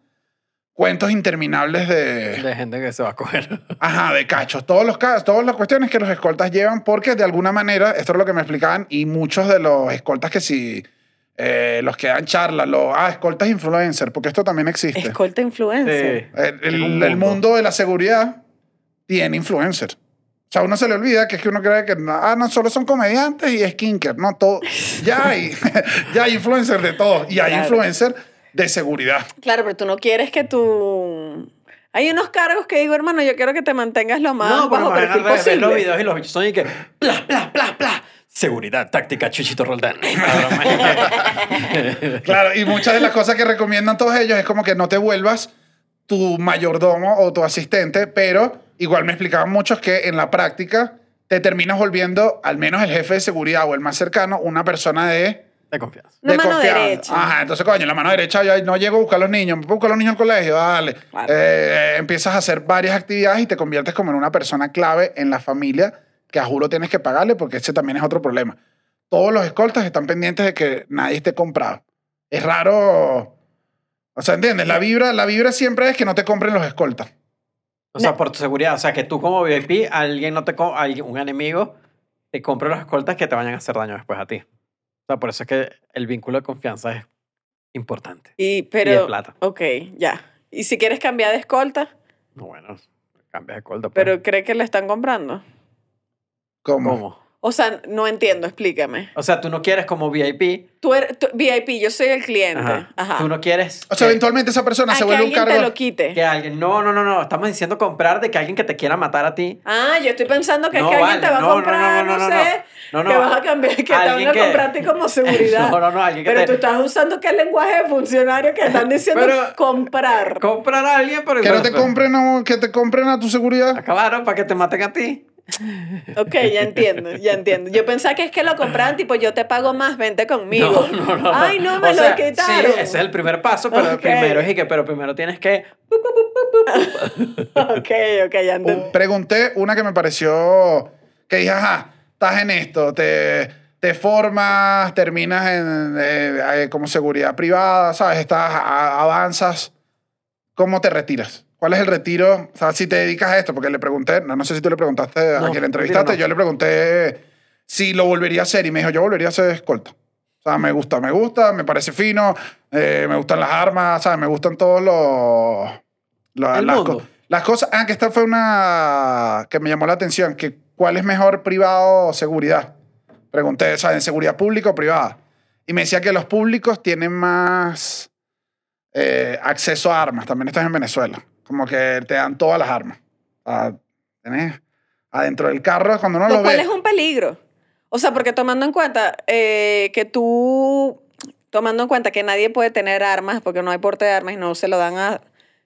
cuentos interminables de, De gente que se va a coger. ajá, de cachos. Todos los casos, todas las cuestiones que los escoltas llevan, porque de alguna manera, esto es lo que me explicaban, y muchos de los escoltas que si eh, los que dan charlas, los, ah, escoltas influencer, porque esto también existe. Escolta influencer. Sí. El, el- el mundo. mundo de la seguridad tiene influencers. O sea, uno se le olvida que es que uno cree que ah, no solo son comediantes y skinker, no todo. Ya hay, ya hay influencers de todo y hay Claro. influencers de seguridad. Claro, pero tú no quieres que tú... Hay unos cargos que digo, hermano, yo quiero que te mantengas lo más No, bajo perfil a ver posible. los videos y los bichos son y que pla, pla, pla, pla. Seguridad táctica, Chuchito Roldán. Claro, y muchas de las cosas que recomiendan todos ellos es como que no te vuelvas tu mayordomo o tu asistente, pero igual me explicaban muchos que en la práctica te terminas volviendo, al menos el jefe de seguridad o el más cercano, una persona de De confianza. Una de mano confianza. derecha. Ajá, entonces, coño, la mano derecha ya no llego a buscar a los niños, me puedo buscar a los niños al colegio, dale. Claro. Eh, empiezas a hacer varias actividades y te conviertes como en una persona clave en la familia que a juro tienes que pagarle porque ese también es otro problema. Todos los escoltas están pendientes de que nadie esté comprado. Es raro. O sea, ¿entiendes? La vibra, la vibra siempre es que no te compren los escoltas. O sea, por tu seguridad. O sea, que tú como VIP, alguien no te alguien- un enemigo te compre los escoltas que te vayan a hacer daño después a ti. O sea, por eso es que el vínculo de confianza es importante. Y, pero, Y de plata. Ok, ya. ¿Y si quieres cambiar de escolta? No, bueno, cambia de corta. pues. ¿Pero cree que le están comprando? ¿Cómo? ¿Cómo? O sea, no entiendo, explícame. O sea, tú no quieres como VIP. Tú eres tú- VIP, yo soy el cliente. Ajá. Ajá. Tú no quieres. O sea, que- eventualmente esa persona Ah, se que vuelve un alguien te cargo. lo quite. Que alguien. No, no, no, no. Estamos diciendo comprar de que alguien que te quiera matar a ti. Ah, yo estoy pensando que No, es que alguien vale. te va a No, no, comprar, no, no, no, no, sé, no. No, que vas a cambiar, que te van Alguien a que- comprarte como seguridad. No, no, no. Alguien que Pero te. tú estás usando qué lenguaje de funcionario que están diciendo Pero- comprar. Comprar a alguien, pero. Que no te compren, no, que te compren a tu seguridad. Acabaron para que te maten a ti. Ok, ya entiendo, ya entiendo. Yo pensaba que es que lo compraban, tipo, yo te pago más, vente conmigo. No, no, no. Ay, no, me O lo sea, quitaron. Sí, ese es el primer paso, pero el Ok. primero es que, pero primero tienes que. Ok, ok, ya entendí. Pregunté una que me pareció que dije, ajá, estás en esto, te, te formas, terminas en, eh, eh, como seguridad privada, ¿sabes? Estás, a- avanzas. ¿Cómo te retiras? ¿Cuál es el retiro? O sea, si te dedicas a esto, porque le pregunté, no, no sé si tú le preguntaste a quien le entrevistaste, no. yo le pregunté si lo volvería a hacer y me dijo, yo volvería a ser escolta. O sea, me gusta, me gusta, me parece fino, eh, me gustan las armas, ¿sabes? Me gustan todos los... las, mundo. co- las cosas... Ah, que esta fue una que me llamó la atención, que ¿cuál es mejor privado o seguridad? Pregunté, o sea, ¿en seguridad pública o privada? Y me decía que los públicos tienen más eh, acceso a armas. También estás en Venezuela. Como que te dan todas las armas. O sea, tenés adentro del carro, cuando uno Lo lo cual ve... es un peligro. O sea, porque tomando en cuenta eh, que tú, tomando en cuenta que nadie puede tener armas, porque no hay porte de armas y no se lo dan a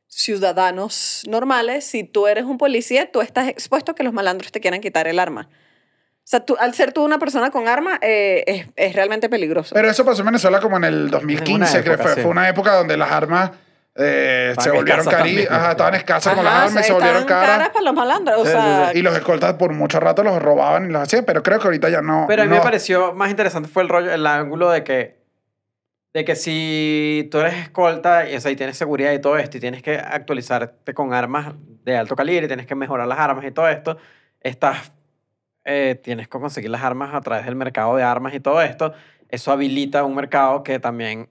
ciudadanos normales, si tú eres un policía, tú estás expuesto a que los malandros te quieran quitar el arma. O sea, tú, al ser tú una persona con arma, eh, es, es realmente peligroso. Pero eso pasó en Venezuela como en el 2015, En una creo que fue. sí. Fue una época donde las armas eh, se volvieron caras. también. Ajá, estaban escasas con las armas y se volvieron estaban caras. para los malandros. O Sí, sí, sea, Y los escoltas por mucho rato los robaban y los hacían, pero creo que ahorita ya no. Pero a mí no. me pareció más interesante fue el rollo, el ángulo de que, de que si tú eres escolta y, o sea, y tienes seguridad y todo esto y tienes que actualizarte con armas de alto calibre y tienes que mejorar las armas y todo esto, estás, eh, tienes que conseguir las armas a través del mercado de armas y todo esto. Eso habilita un mercado que también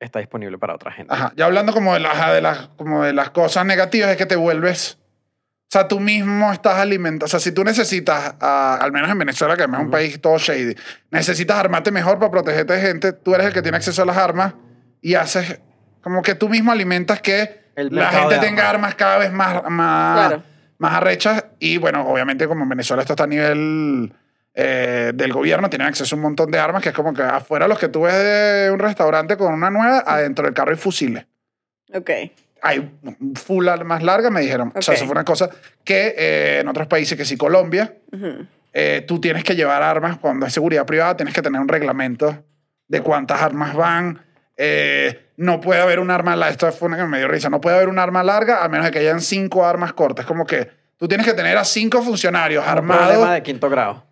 está disponible para otra gente. Ajá, ya hablando como de, las, de las, como de las cosas negativas, es que te vuelves. O sea, tú mismo estás alimentando. O sea, si tú necesitas, al menos en Venezuela, que además es un país todo shady, necesitas armarte mejor para protegerte de gente, tú eres el que tiene acceso a las armas y haces como que tú mismo alimentas que la gente tenga armas. armas cada vez más, más, Claro. más arrechas. Y bueno, obviamente, como en Venezuela esto está a nivel eh, del gobierno, tienen acceso a un montón de armas, que es como que afuera los que tú ves de un restaurante con una nueva, adentro del carro hay fusiles ok. hay full armas largas, me dijeron. O sea, eso fue una cosa que eh, en otros países, que si Colombia, Ujú. eh, tú tienes que llevar armas cuando es seguridad privada, tienes que tener un reglamento de cuántas armas van. Eh, no puede haber un arma larga, esto fue una que me dio risa, no puede haber un arma larga a menos de que hayan cinco armas cortas. Como que tú tienes que tener a cinco funcionarios Un problema armados. de quinto grado.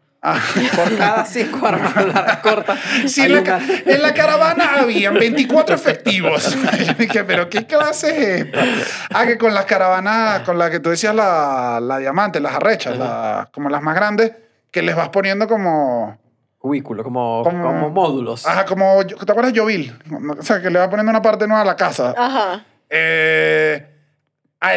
Por cada cinco armas largas cortas. Sí, la, una- en la caravana habían 24 efectivos. Yo dije, pero ¿qué clase es esta? Ah, que con las caravanas, con la que tú decías, la, la diamante, las arrechas, la- como las más grandes, que les vas poniendo como... Cubículo, como, Como- como módulos. Ajá, como... ¿Te acuerdas de Jovil? O sea, que le vas poniendo una parte nueva a la casa. Ajá. Eh,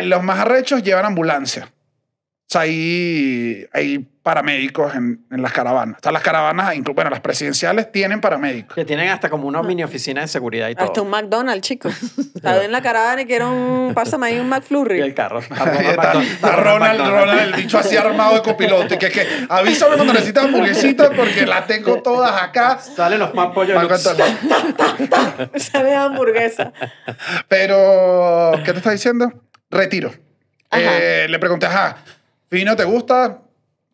los más arrechos llevan ambulancia. O sea, hay, hay paramédicos en, en las caravanas. O sea, las caravanas, inclu- bueno, las presidenciales tienen paramédicos. Que tienen hasta como una mini oficina de seguridad y todo. Hasta un McDonald's, chicos. Estaba en la caravana y quiero un... Pásame ahí un Y McFlurry. el carro. Está, Ronald, Ronald, el bicho así armado de copiloto. Y que, que avísame cuando necesitas hamburguesitas porque las tengo todas acá. Salen los más pollos. A hamburguesa. Pero, ¿qué te está diciendo? Retiro. Eh, le pregunté, ajá, Fino, ¿te gusta?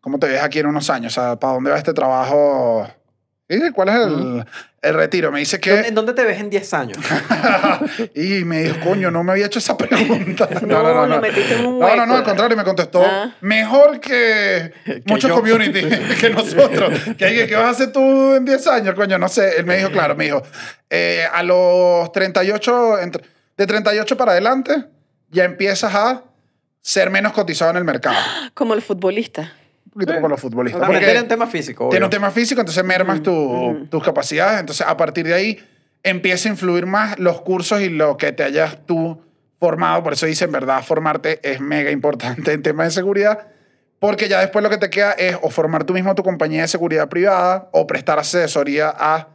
¿Cómo te ves aquí en unos años? O sea, ¿para dónde va este trabajo? ¿Y ¿Cuál es el, el retiro? Me dice ¿Dónde- que... ¿En dónde te ves en 10 años? y me dijo, coño, no me había hecho esa pregunta. No, lo metiste en un No, no, no, al contrario, me contestó Ah. mejor que, muchos yo. community que nosotros. que, que- ¿Qué vas a hacer tú en 10 años, coño? No sé. Él me dijo, claro, me dijo, eh, a los 38, entre- de 38 para adelante, ya empiezas a ser menos cotizado en el mercado. Como el futbolista. Un poquito como los futbolistas. Porque meter en tema físico. tiene obvio. un tema físico, entonces mermas tu- ujú. tus capacidades. Entonces, a partir de ahí, empieza a influir más los cursos y lo que te hayas tú formado. Por eso dicen, verdad, formarte es mega importante en temas de seguridad. Porque ya después lo que te queda es o formar tú mismo tu compañía de seguridad privada o prestar asesoría a,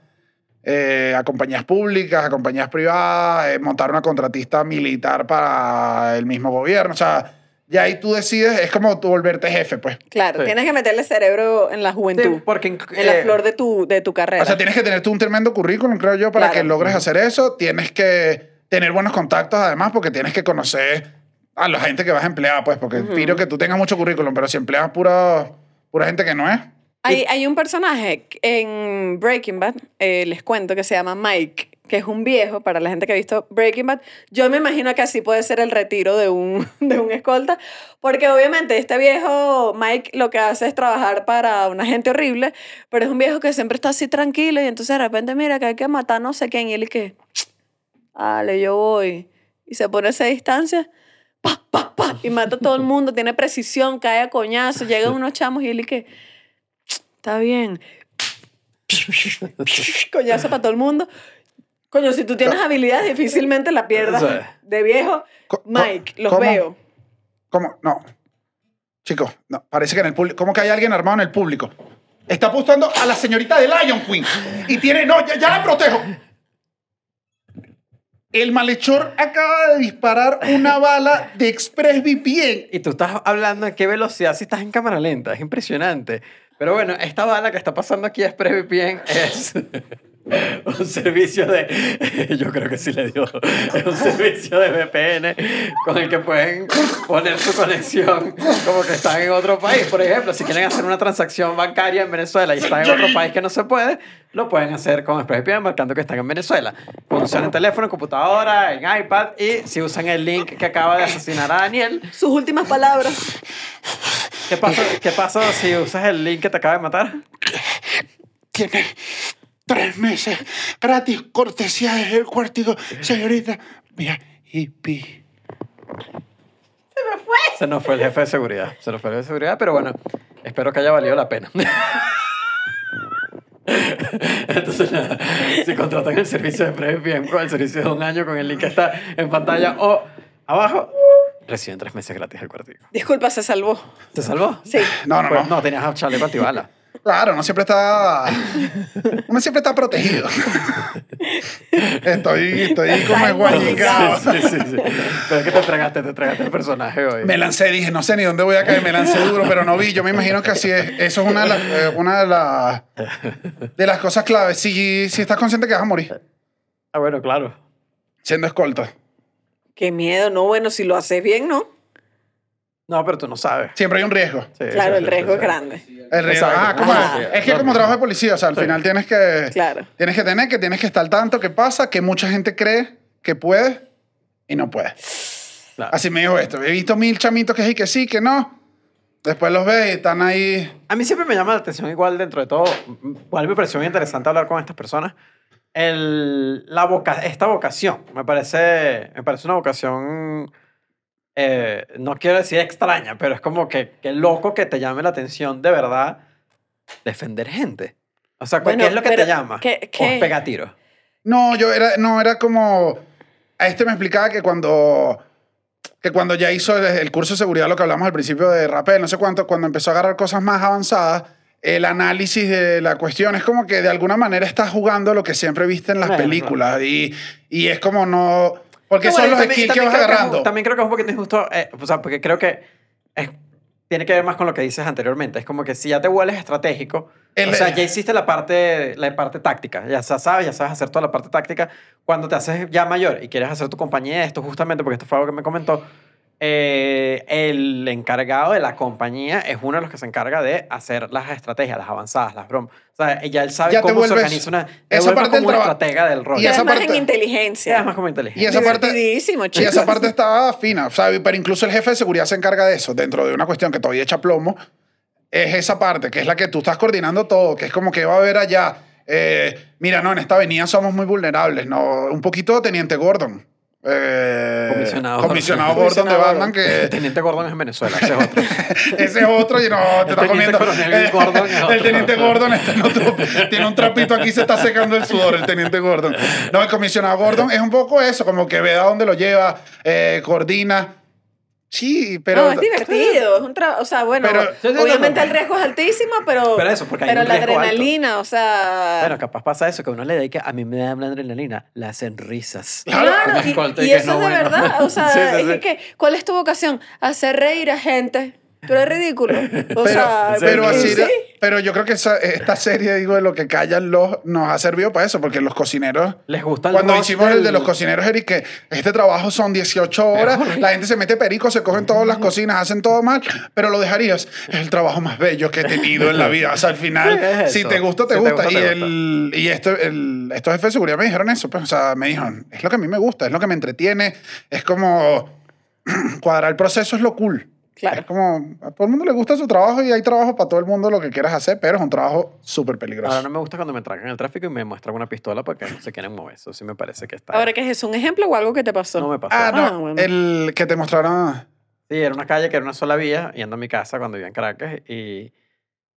eh, a compañías públicas, a compañías privadas, eh, montar una contratista militar para el mismo gobierno. O sea, ya ahí tú decides, es como tú volverte jefe, pues. Claro, Sí. tienes que meterle cerebro en la juventud. Sí, porque en la eh, flor de tu, de tu carrera. O sea, tienes que tener tú un tremendo currículum, creo yo, para Claro. que logres hacer eso. Tienes que tener buenos contactos, además, porque tienes que conocer a la gente que vas a emplear, pues, porque piro que tú tengas mucho currículum, pero si empleas pura, pura gente que no es. Hay, hay un personaje en Breaking Bad, eh, les cuento, que se llama Mike, que es un viejo, para la gente que ha visto Breaking Bad. Yo me imagino que así puede ser el retiro de un, de un escolta, porque obviamente este viejo Mike lo que hace es trabajar para una gente horrible, pero es un viejo que siempre está así tranquilo y entonces de repente mira que hay que matar no sé quién y él y que, dale, yo voy. Y se pone esa distancia. Pa, pa, pa, y mata a todo el mundo, tiene precisión, cae a coñazo, llegan unos chamos y él y que, Está bien. Coñazo para todo el mundo. Coño, si tú tienes habilidades, difícilmente la pierdas. Sí. De viejo, Mike, los ¿cómo? veo. ¿Cómo? No. Chicos, no. Parece que en el público. ¿Cómo que hay alguien armado en el público? Está apostando a la señorita de Lion Queen. Y tiene. No, ya, ya la protejo. El malhechor acaba de disparar una bala de ExpressVPN. Y tú estás hablando de qué velocidad si estás en cámara lenta. Es impresionante. Pero bueno, esta bala que está pasando aquí a ExpressVPN es un servicio de... Yo creo que sí le dio. Es un servicio de VPN con el que pueden poner su conexión como que están en otro país. Por ejemplo, si quieren hacer una transacción bancaria en Venezuela y están en otro país que no se puede, lo pueden hacer con ExpressVPN marcando que están en Venezuela. Funciona en teléfono, en computadora, en iPad y si usan el link que acaba de asesinar a Daniel, Sus últimas palabras. ¿Qué pasa, ¿Qué pasa si usas el link que te acaba de matar? Tiene tres meses gratis, cortesía del cuartico, señorita. Mira, hippie. Se nos fue el jefe de seguridad. Se nos fue el jefe de seguridad, pero bueno, espero que haya valido la pena. Entonces, nada, si contratan el servicio de PrevPM con el servicio de un año con el link que está en pantalla o abajo, reciben tres meses gratis el cuartico. Disculpa, se salvó. ¿Te salvó? Sí. No, no, Pues no. no, tenías chaleco antibala. Claro, uno siempre está. Uno siempre está protegido. Estoy, estoy como Está esguayicado. Sí, sí, sí. Pero es que te entregaste, te entregaste el personaje hoy. Me lancé, dije, no sé ni dónde voy a caer, me lancé duro, pero no vi. Yo me imagino que así es. Eso es una de, las- eh, una de, las de las cosas claves. Si, si estás consciente que vas a morir Ah, bueno, claro. siendo escolta. Qué miedo, no, bueno, si lo haces bien, ¿no? No, pero tú no sabes. Siempre hay un riesgo. Sí, Claro, sí, el riesgo sí, es grande. El riesgo. Exacto. Ah, ¿cómo es? Que como trabajo de policía, o sea, al final tienes que. Claro. Tienes que tener que tienes que estar al tanto que pasa, que mucha gente cree que puede y no puede. Claro. Así me dijo esto. He visto mil chamitos que sí, que sí, que no. Después los ves y están ahí. A mí siempre me llama la atención, igual dentro de todo, igual me pareció muy interesante hablar con estas personas. El, la voca esta vocación, me parece, me parece una vocación, eh, no quiero decir extraña, pero es como que, que loco que te llame la atención de verdad defender gente. O sea, Bueno, ¿qué es lo que te llama? ¿qué- ¿O qué? pega tiros? No, yo era, no, era como. A este me explicaba que cuando. Que cuando ya hizo el, el curso de seguridad, lo que hablamos al principio de Rappel, no sé cuánto, cuando empezó a agarrar cosas más avanzadas, el análisis de la cuestión es como que de alguna manera estás jugando lo que siempre viste en las Bueno, películas. Y, y es como no. Porque No, son bueno, los también- skills que vas agarrando. también creo que es un poquito injusto, eh, o sea, porque creo que es- tiene que ver más con lo que dices anteriormente. Es como que si ya te vuelves estratégico, El- o sea, ya hiciste la parte, la parte táctica, ya sa- sabes, ya sabes hacer toda la parte táctica. Cuando te haces ya mayor y quieres hacer tu compañía, esto justamente, porque esto fue algo que me comentó, eh, el encargado de la compañía es uno de los que se encarga de hacer las estrategias, las avanzadas, las bromas. O sea, ya él sabe Ya cómo se vuelves- organiza una... esa parte del como traba- estratega del rol. Y Y esa además parte- en inteligencia. es más como inteligente. Y esa parte- Y esa parte estaba fina, o sea, pero incluso el jefe de seguridad se encarga de eso, dentro de una cuestión que todavía echa plomo, es esa parte, que es la que tú estás coordinando todo, que es como que va a haber allá, eh, mira, no, en esta avenida somos muy vulnerables, no, un poquito Teniente Gordon. Eh, Comisionado comisionado Gordon. De Batman, que El teniente Gordon es en Venezuela, ese es otro. ese es otro y no, te está comiendo. coronel Eh, Gordon es otro. El teniente Gordon está en otro, tiene un trapito aquí, se está secando el sudor, el teniente Gordon. No, el comisionado Gordon es un poco eso, como que ve a dónde lo lleva, eh, coordina. Sí, pero. no, es divertido. Es un tra- o sea, bueno, Pero- obviamente el riesgo es altísimo, pero, Pero eso, porque hay pero un la riesgo alto. adrenalina, o sea... Bueno, capaz pasa eso, que uno le da y que a mí me da la adrenalina, le hacen risas. Claro, Claro, y, y y eso no, es de bueno. verdad. O sea, Sí, sí, es sí. que, ¿cuál es tu vocación? Hacer reír a gente. Tú eres ridículo. O Pero, sea, pero así, sí. pero yo creo que esa- esta serie, digo, de lo que callan los, nos ha servido para eso, porque los cocineros. Les gusta el Cuando hicimos del- el de los cocineros, Eric, que este trabajo son 18 horas, la gente se mete perico, se cogen todas las cocinas, hacen todo mal, pero lo dejarías. Es el trabajo más bello que he tenido en la vida. O sea, al final, es si te gusta, te Si te gusta. gusta, y te el, y esto, el, estos jefes de seguridad me dijeron eso. Pues, o sea, me dijeron, es lo que a mí me gusta, es lo que me entretiene, es como cuadrar el proceso, es lo cool. Claro. Es como, a todo el mundo le gusta su trabajo y hay trabajo para todo el mundo lo que quieras hacer, pero es un trabajo súper peligroso. Ahora no me gusta cuando me tragan en el tráfico y me muestran una pistola porque no se quieren mover. Eso sí me parece que está. Ahora, ¿qué es eso? ¿Un ejemplo o algo que te pasó? no me pasó. Ah, no, Ah, bueno. el que te mostraron. Sí, era una calle que era una sola vía, yendo a mi casa cuando vivía en Caracas. Y,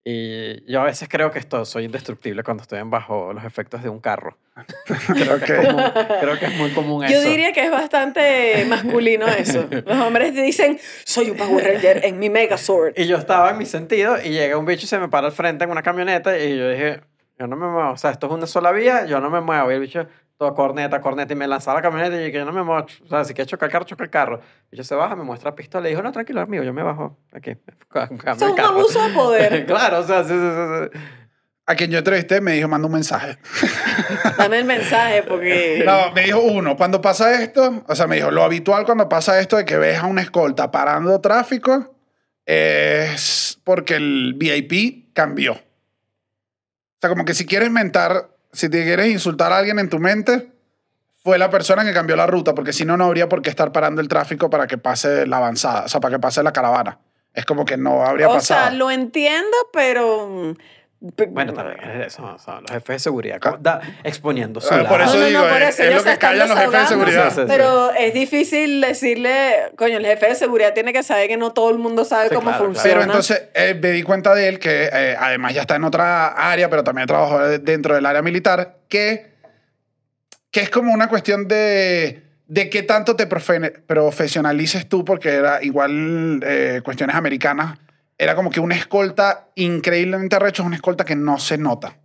y yo a veces creo que esto, soy indestructible cuando estoy en bajo los efectos de un carro. Creo que. Común- creo que es muy común Yo eso. diría que es bastante masculino eso. Los hombres dicen, soy un Power Ranger en mi Megazord. Y yo estaba en mi sentido y llega un bicho y se me para al frente en una camioneta y yo dije, yo no me muevo. O sea, esto es una sola vía, yo no me muevo. Y el bicho, corneta, corneta, y me lanzaba la camioneta y yo que yo no me muevo. O sea, si quieres chocar el carro, choca el carro. Y yo se baja, me muestra la pistola y dijo, no, tranquilo, amigo, yo me bajo aquí. Eso es un abuso de poder. claro, o sea, sí, sí, sí. A quien yo entrevisté me dijo, manda un mensaje. Dame el mensaje porque... No, me dijo uno, cuando pasa esto, o sea, me dijo, lo habitual cuando pasa esto de que ves a una escolta parando tráfico es porque el VIP cambió. O sea, como que si quieres mentar, si te quieres insultar a alguien en tu mente, fue la persona que cambió la ruta, porque si no, no habría por qué estar parando el tráfico para que pase la avanzada, o sea, para que pase la caravana. Es como que no habría o pasado. sea, lo entiendo, pero... Bueno, también es eso, son los jefes de seguridad como da- exponiendo su Ah, lado. por eso No, no, no, digo, por es- eso, es lo que callan los jefes de seguridad. Sí, sí, sí. Pero es difícil decirle, coño, el jefe de seguridad tiene que saber que no todo el mundo sabe Sí, cómo claro, funciona. Pero entonces eh, me di cuenta de él que eh, además ya está en otra área, pero también trabajó dentro del área militar, que, que es como una cuestión de, de qué tanto te profe- profesionalices tú, porque era igual eh, cuestiones americanas, era como que una escolta increíblemente arrecho es una escolta que no se nota.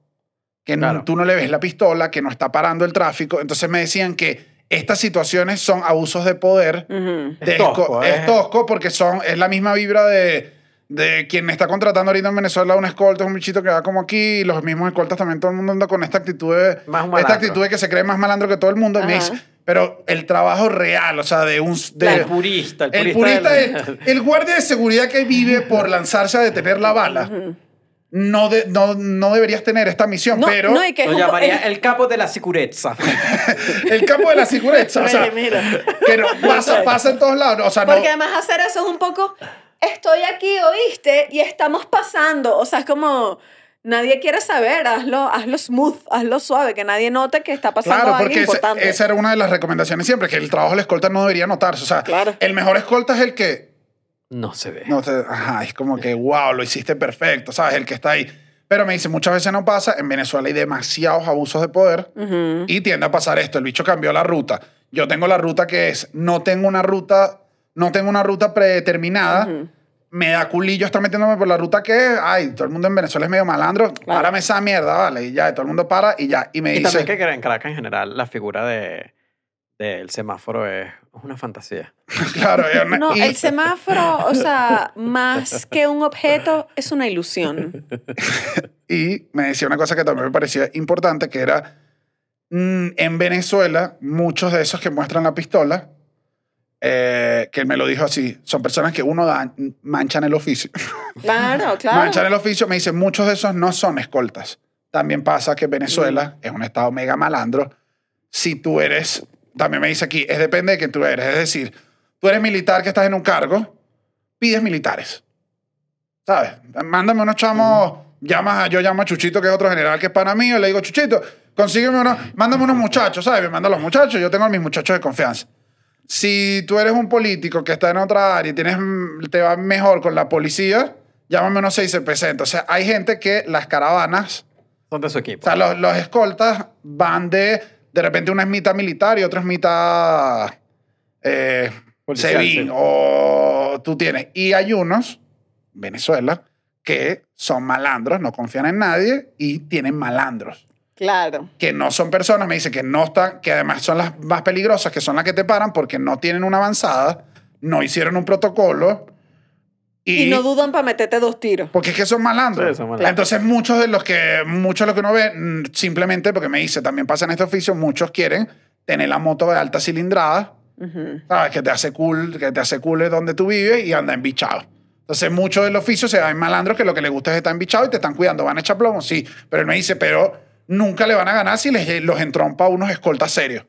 Que no- Claro. tú no le ves la pistola, que no está parando el tráfico. Entonces me decían que estas situaciones son abusos de poder de Es tosco, esco- ¿eh? es tosco porque son, es la misma vibra de, de quien me está contratando ahorita en Venezuela un escolta, es un bichito que va como aquí, y los mismos escoltas también, todo el mundo anda con esta actitud de, Más un esta actitud de que se cree más malandro que todo el mundo. Me dice, pero el trabajo real, o sea, de un... de- el purista, el el purista. purista, del- el, el guardia de seguridad que vive por lanzarse a detener la bala, no, de- no, no deberías tener esta misión, No, pero no, que Lo llamaría el capo de la sicurezza. el campo de la seguridad, o sea, mira. que no- pasa, pasa en todos lados, o sea, no... Porque además hacer eso es un poco, estoy aquí, oíste, y estamos pasando. O sea, es como, nadie quiere saber, hazlo, hazlo smooth, hazlo suave, que nadie note que está pasando Claro, algo porque importante. esa era una de las recomendaciones siempre, que el trabajo de la escolta no debería notarse. O sea, Claro. el mejor escolta es el que, No se ve. no te- ajá, es como que, wow, lo hiciste perfecto, ¿sabes? El que está ahí. Pero me dice, muchas veces no pasa, en Venezuela hay demasiados abusos de poder Ujú. y tiende a pasar esto, el bicho cambió la ruta. Yo tengo la ruta que es, no tengo una ruta, no tengo una ruta predeterminada, Ujú. me da culillo estar metiéndome por la ruta que es, ay, todo el mundo en Venezuela es medio malandro, párame esa mierda, vale, y ya, todo el mundo para y ya, y me Y dice... también que en Caracas en general la figura de del semáforo es una fantasía. Claro, una- No, y- el semáforo, o sea, más que un objeto, es una ilusión. Y me decía una cosa que también me parecía importante, que era, mm, en Venezuela, muchos de esos que muestran la pistola, eh, que me lo dijo así, son personas que uno da, manchan el oficio. Claro, claro. manchan el oficio, me dice, muchos de esos no son escoltas. También pasa que Venezuela Mm. es un estado mega malandro. Si tú eres, también me dice aquí, es depende de quién tú eres. Es decir, tú eres militar que estás en un cargo, pides militares. ¿Sabes? Mándame unos chamos, llamas a, yo llamo a Chuchito, que es otro general que es para mí, y le digo, Chuchito, consígueme unos, mándame unos muchachos, ¿sabes? Me manda los muchachos, yo tengo a mis muchachos de confianza. Si tú eres un político que está en otra área y tienes, te va mejor con la policía, llámame unos 6 CPC. Entonces, hay gente que las caravanas, Son de su o equipo. sea, los, los escoltas van de, de repente una es mitad militar y otra es mitad eh, Policial, SEBIN, sí. o tú tienes. Y hay unos, Venezuela, que son malandros, no confían en nadie y tienen malandros Claro. que no son personas, me dice que no están, que además son las más peligrosas, que son las que te paran porque no tienen una avanzada, no hicieron un protocolo y, Y, no dudan para meterte dos tiros. porque es que son malandros. Sí, son malandros. Entonces muchos de los que muchos de los que uno ve mm, simplemente porque me dice, también pasa en este oficio, muchos quieren tener la moto de alta cilindrada, Ujú. ¿sabes? Que te hace cool, que te hace cool de donde tú vives y anda embichado. Entonces, muchos del oficio se ven malandros que lo que les gusta es estar embichado y te están cuidando. ¿Van a echar plomo? Sí. Pero él me dice, pero nunca le van a ganar si les, los entrompa unos escoltas serios.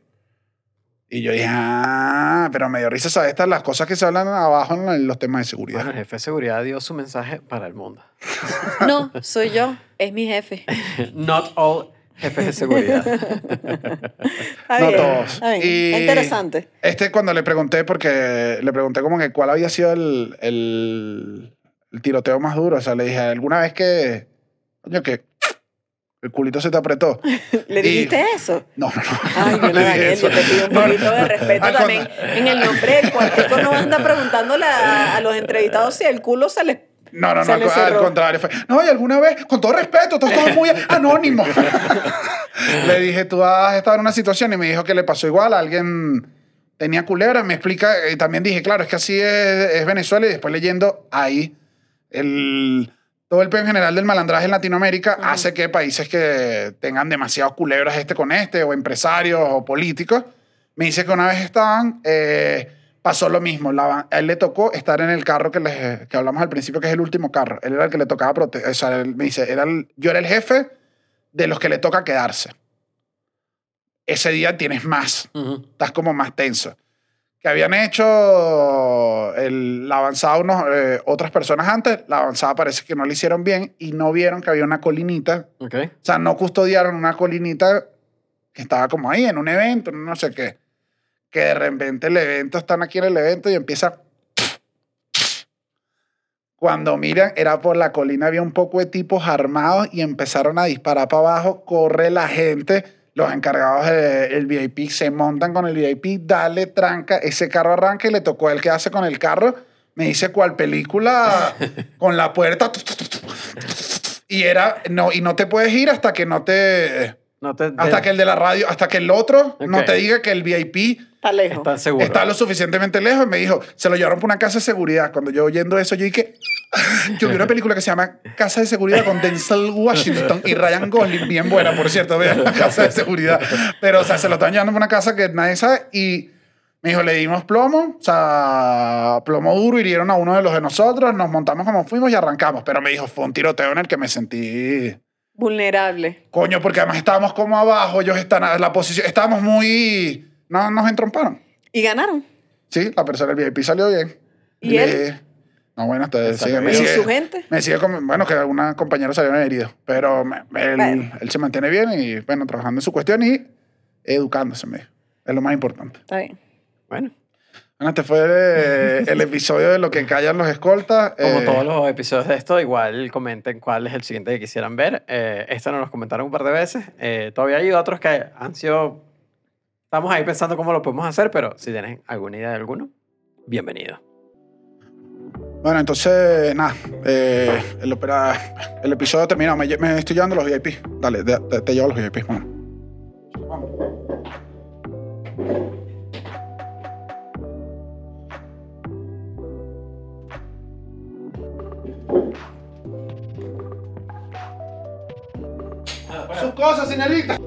Y yo dije, ah, pero me dio risa, ¿sabes? Estas las cosas que se hablan abajo en los temas de seguridad. Bueno, el jefe de seguridad dio su mensaje para el mundo. No, soy yo. Es mi jefe. Not all jefes de seguridad. Está No todos. está bien. Y- interesante. Este cuando le pregunté, porque le pregunté como que cuál había sido el, el, el tiroteo más duro. O sea, le dije, ¿alguna vez que, coño, que el culito se te apretó? ¿Le Y- dijiste eso? No, no, no. Ay, no dije Daniel, yo te pido un No, no. poquito de respeto Al también. En el nombre del cuartico no anda preguntándole a, a los entrevistados si el culo se les... No, no, no, al, contrario. Fue, no, y alguna vez, con todo respeto, esto es muy anónimo. le dije, tú has estado en una situación y me dijo que le pasó igual. Alguien tenía culebra, me explica. Y también dije, claro, es que así es, es Venezuela. Y después leyendo ahí, el, todo el peor en general del malandraje en Latinoamérica hace que países que tengan demasiados culebras este con este, o empresarios o políticos, me dice que una vez estaban, eh, pasó lo mismo. La- a él le tocó estar en el carro que, les, que hablamos al principio, que es el último carro. Él era el que le tocaba proteger. O sea, él me dice, era el- yo era el jefe de los que le toca quedarse. Ese día tienes más Ujú. estás como más tenso. Que habían hecho el- la avanzada unos, eh, otras personas antes, la avanzada parece que no le hicieron bien y no vieron que había una colinita, Ok. o sea, no custodiaron una colinita que estaba como ahí en un evento, no sé qué, que de repente el evento, están aquí en el evento y empieza... Cuando miran, era por la colina, había un poco de tipos armados y empezaron a disparar para abajo, corre la gente, los encargados del VIP se montan con el VIP, dale tranca, ese carro arranca y le tocó a él que hace con el carro, me dice cuál película con la puerta. Y era no y no te puedes ir hasta que no te No te, hasta que el de la radio, hasta que el otro no te diga que el VIP Está lejos. Está seguro. está lo suficientemente lejos. Y me dijo, se lo llevaron por una casa de seguridad. Cuando yo oyendo eso, yo dije, yo vi una película que se llama Casa de Seguridad con Denzel Washington y Ryan Gosling, bien buena, por cierto, vean la casa de seguridad. Pero, o sea, se lo están llevando por una casa que nadie sabe y me dijo, le dimos plomo, o sea, plomo duro, hirieron a uno de los de nosotros, nos montamos como fuimos y arrancamos. Pero me dijo, fue un tiroteo en el que me sentí Vulnerable. Coño, porque además estábamos como abajo, ellos están la posición, estábamos muy... No, nos entromparon. Y ganaron. Sí, la persona del VIP salió bien. ¿Y Le- él? No, bueno, te, Salió sigue, me bien. ¿Y sigue, su gente? me sigue como- bueno, que algunos compañeros salieron heridos, pero me- él, Bueno. él se mantiene bien y, bueno, trabajando en su cuestión y educándose, me. Es lo más importante. Está bien. Bueno, Bueno, este fue eh, el episodio de lo que callan los escoltas. como eh, todos los episodios de esto, igual comenten cuál es el siguiente que quisieran ver. Eh, este nos lo comentaron un par de veces. Eh, todavía hay otros que han sido... Estamos ahí pensando cómo lo podemos hacer, pero si tienen alguna idea de alguno, bienvenido. Bueno, entonces, nada, eh, el, opera- el episodio terminado. Me estoy llevando los VIP. Dale, de- de- te llevo los VIP. Bueno. Sus cosas, señorita.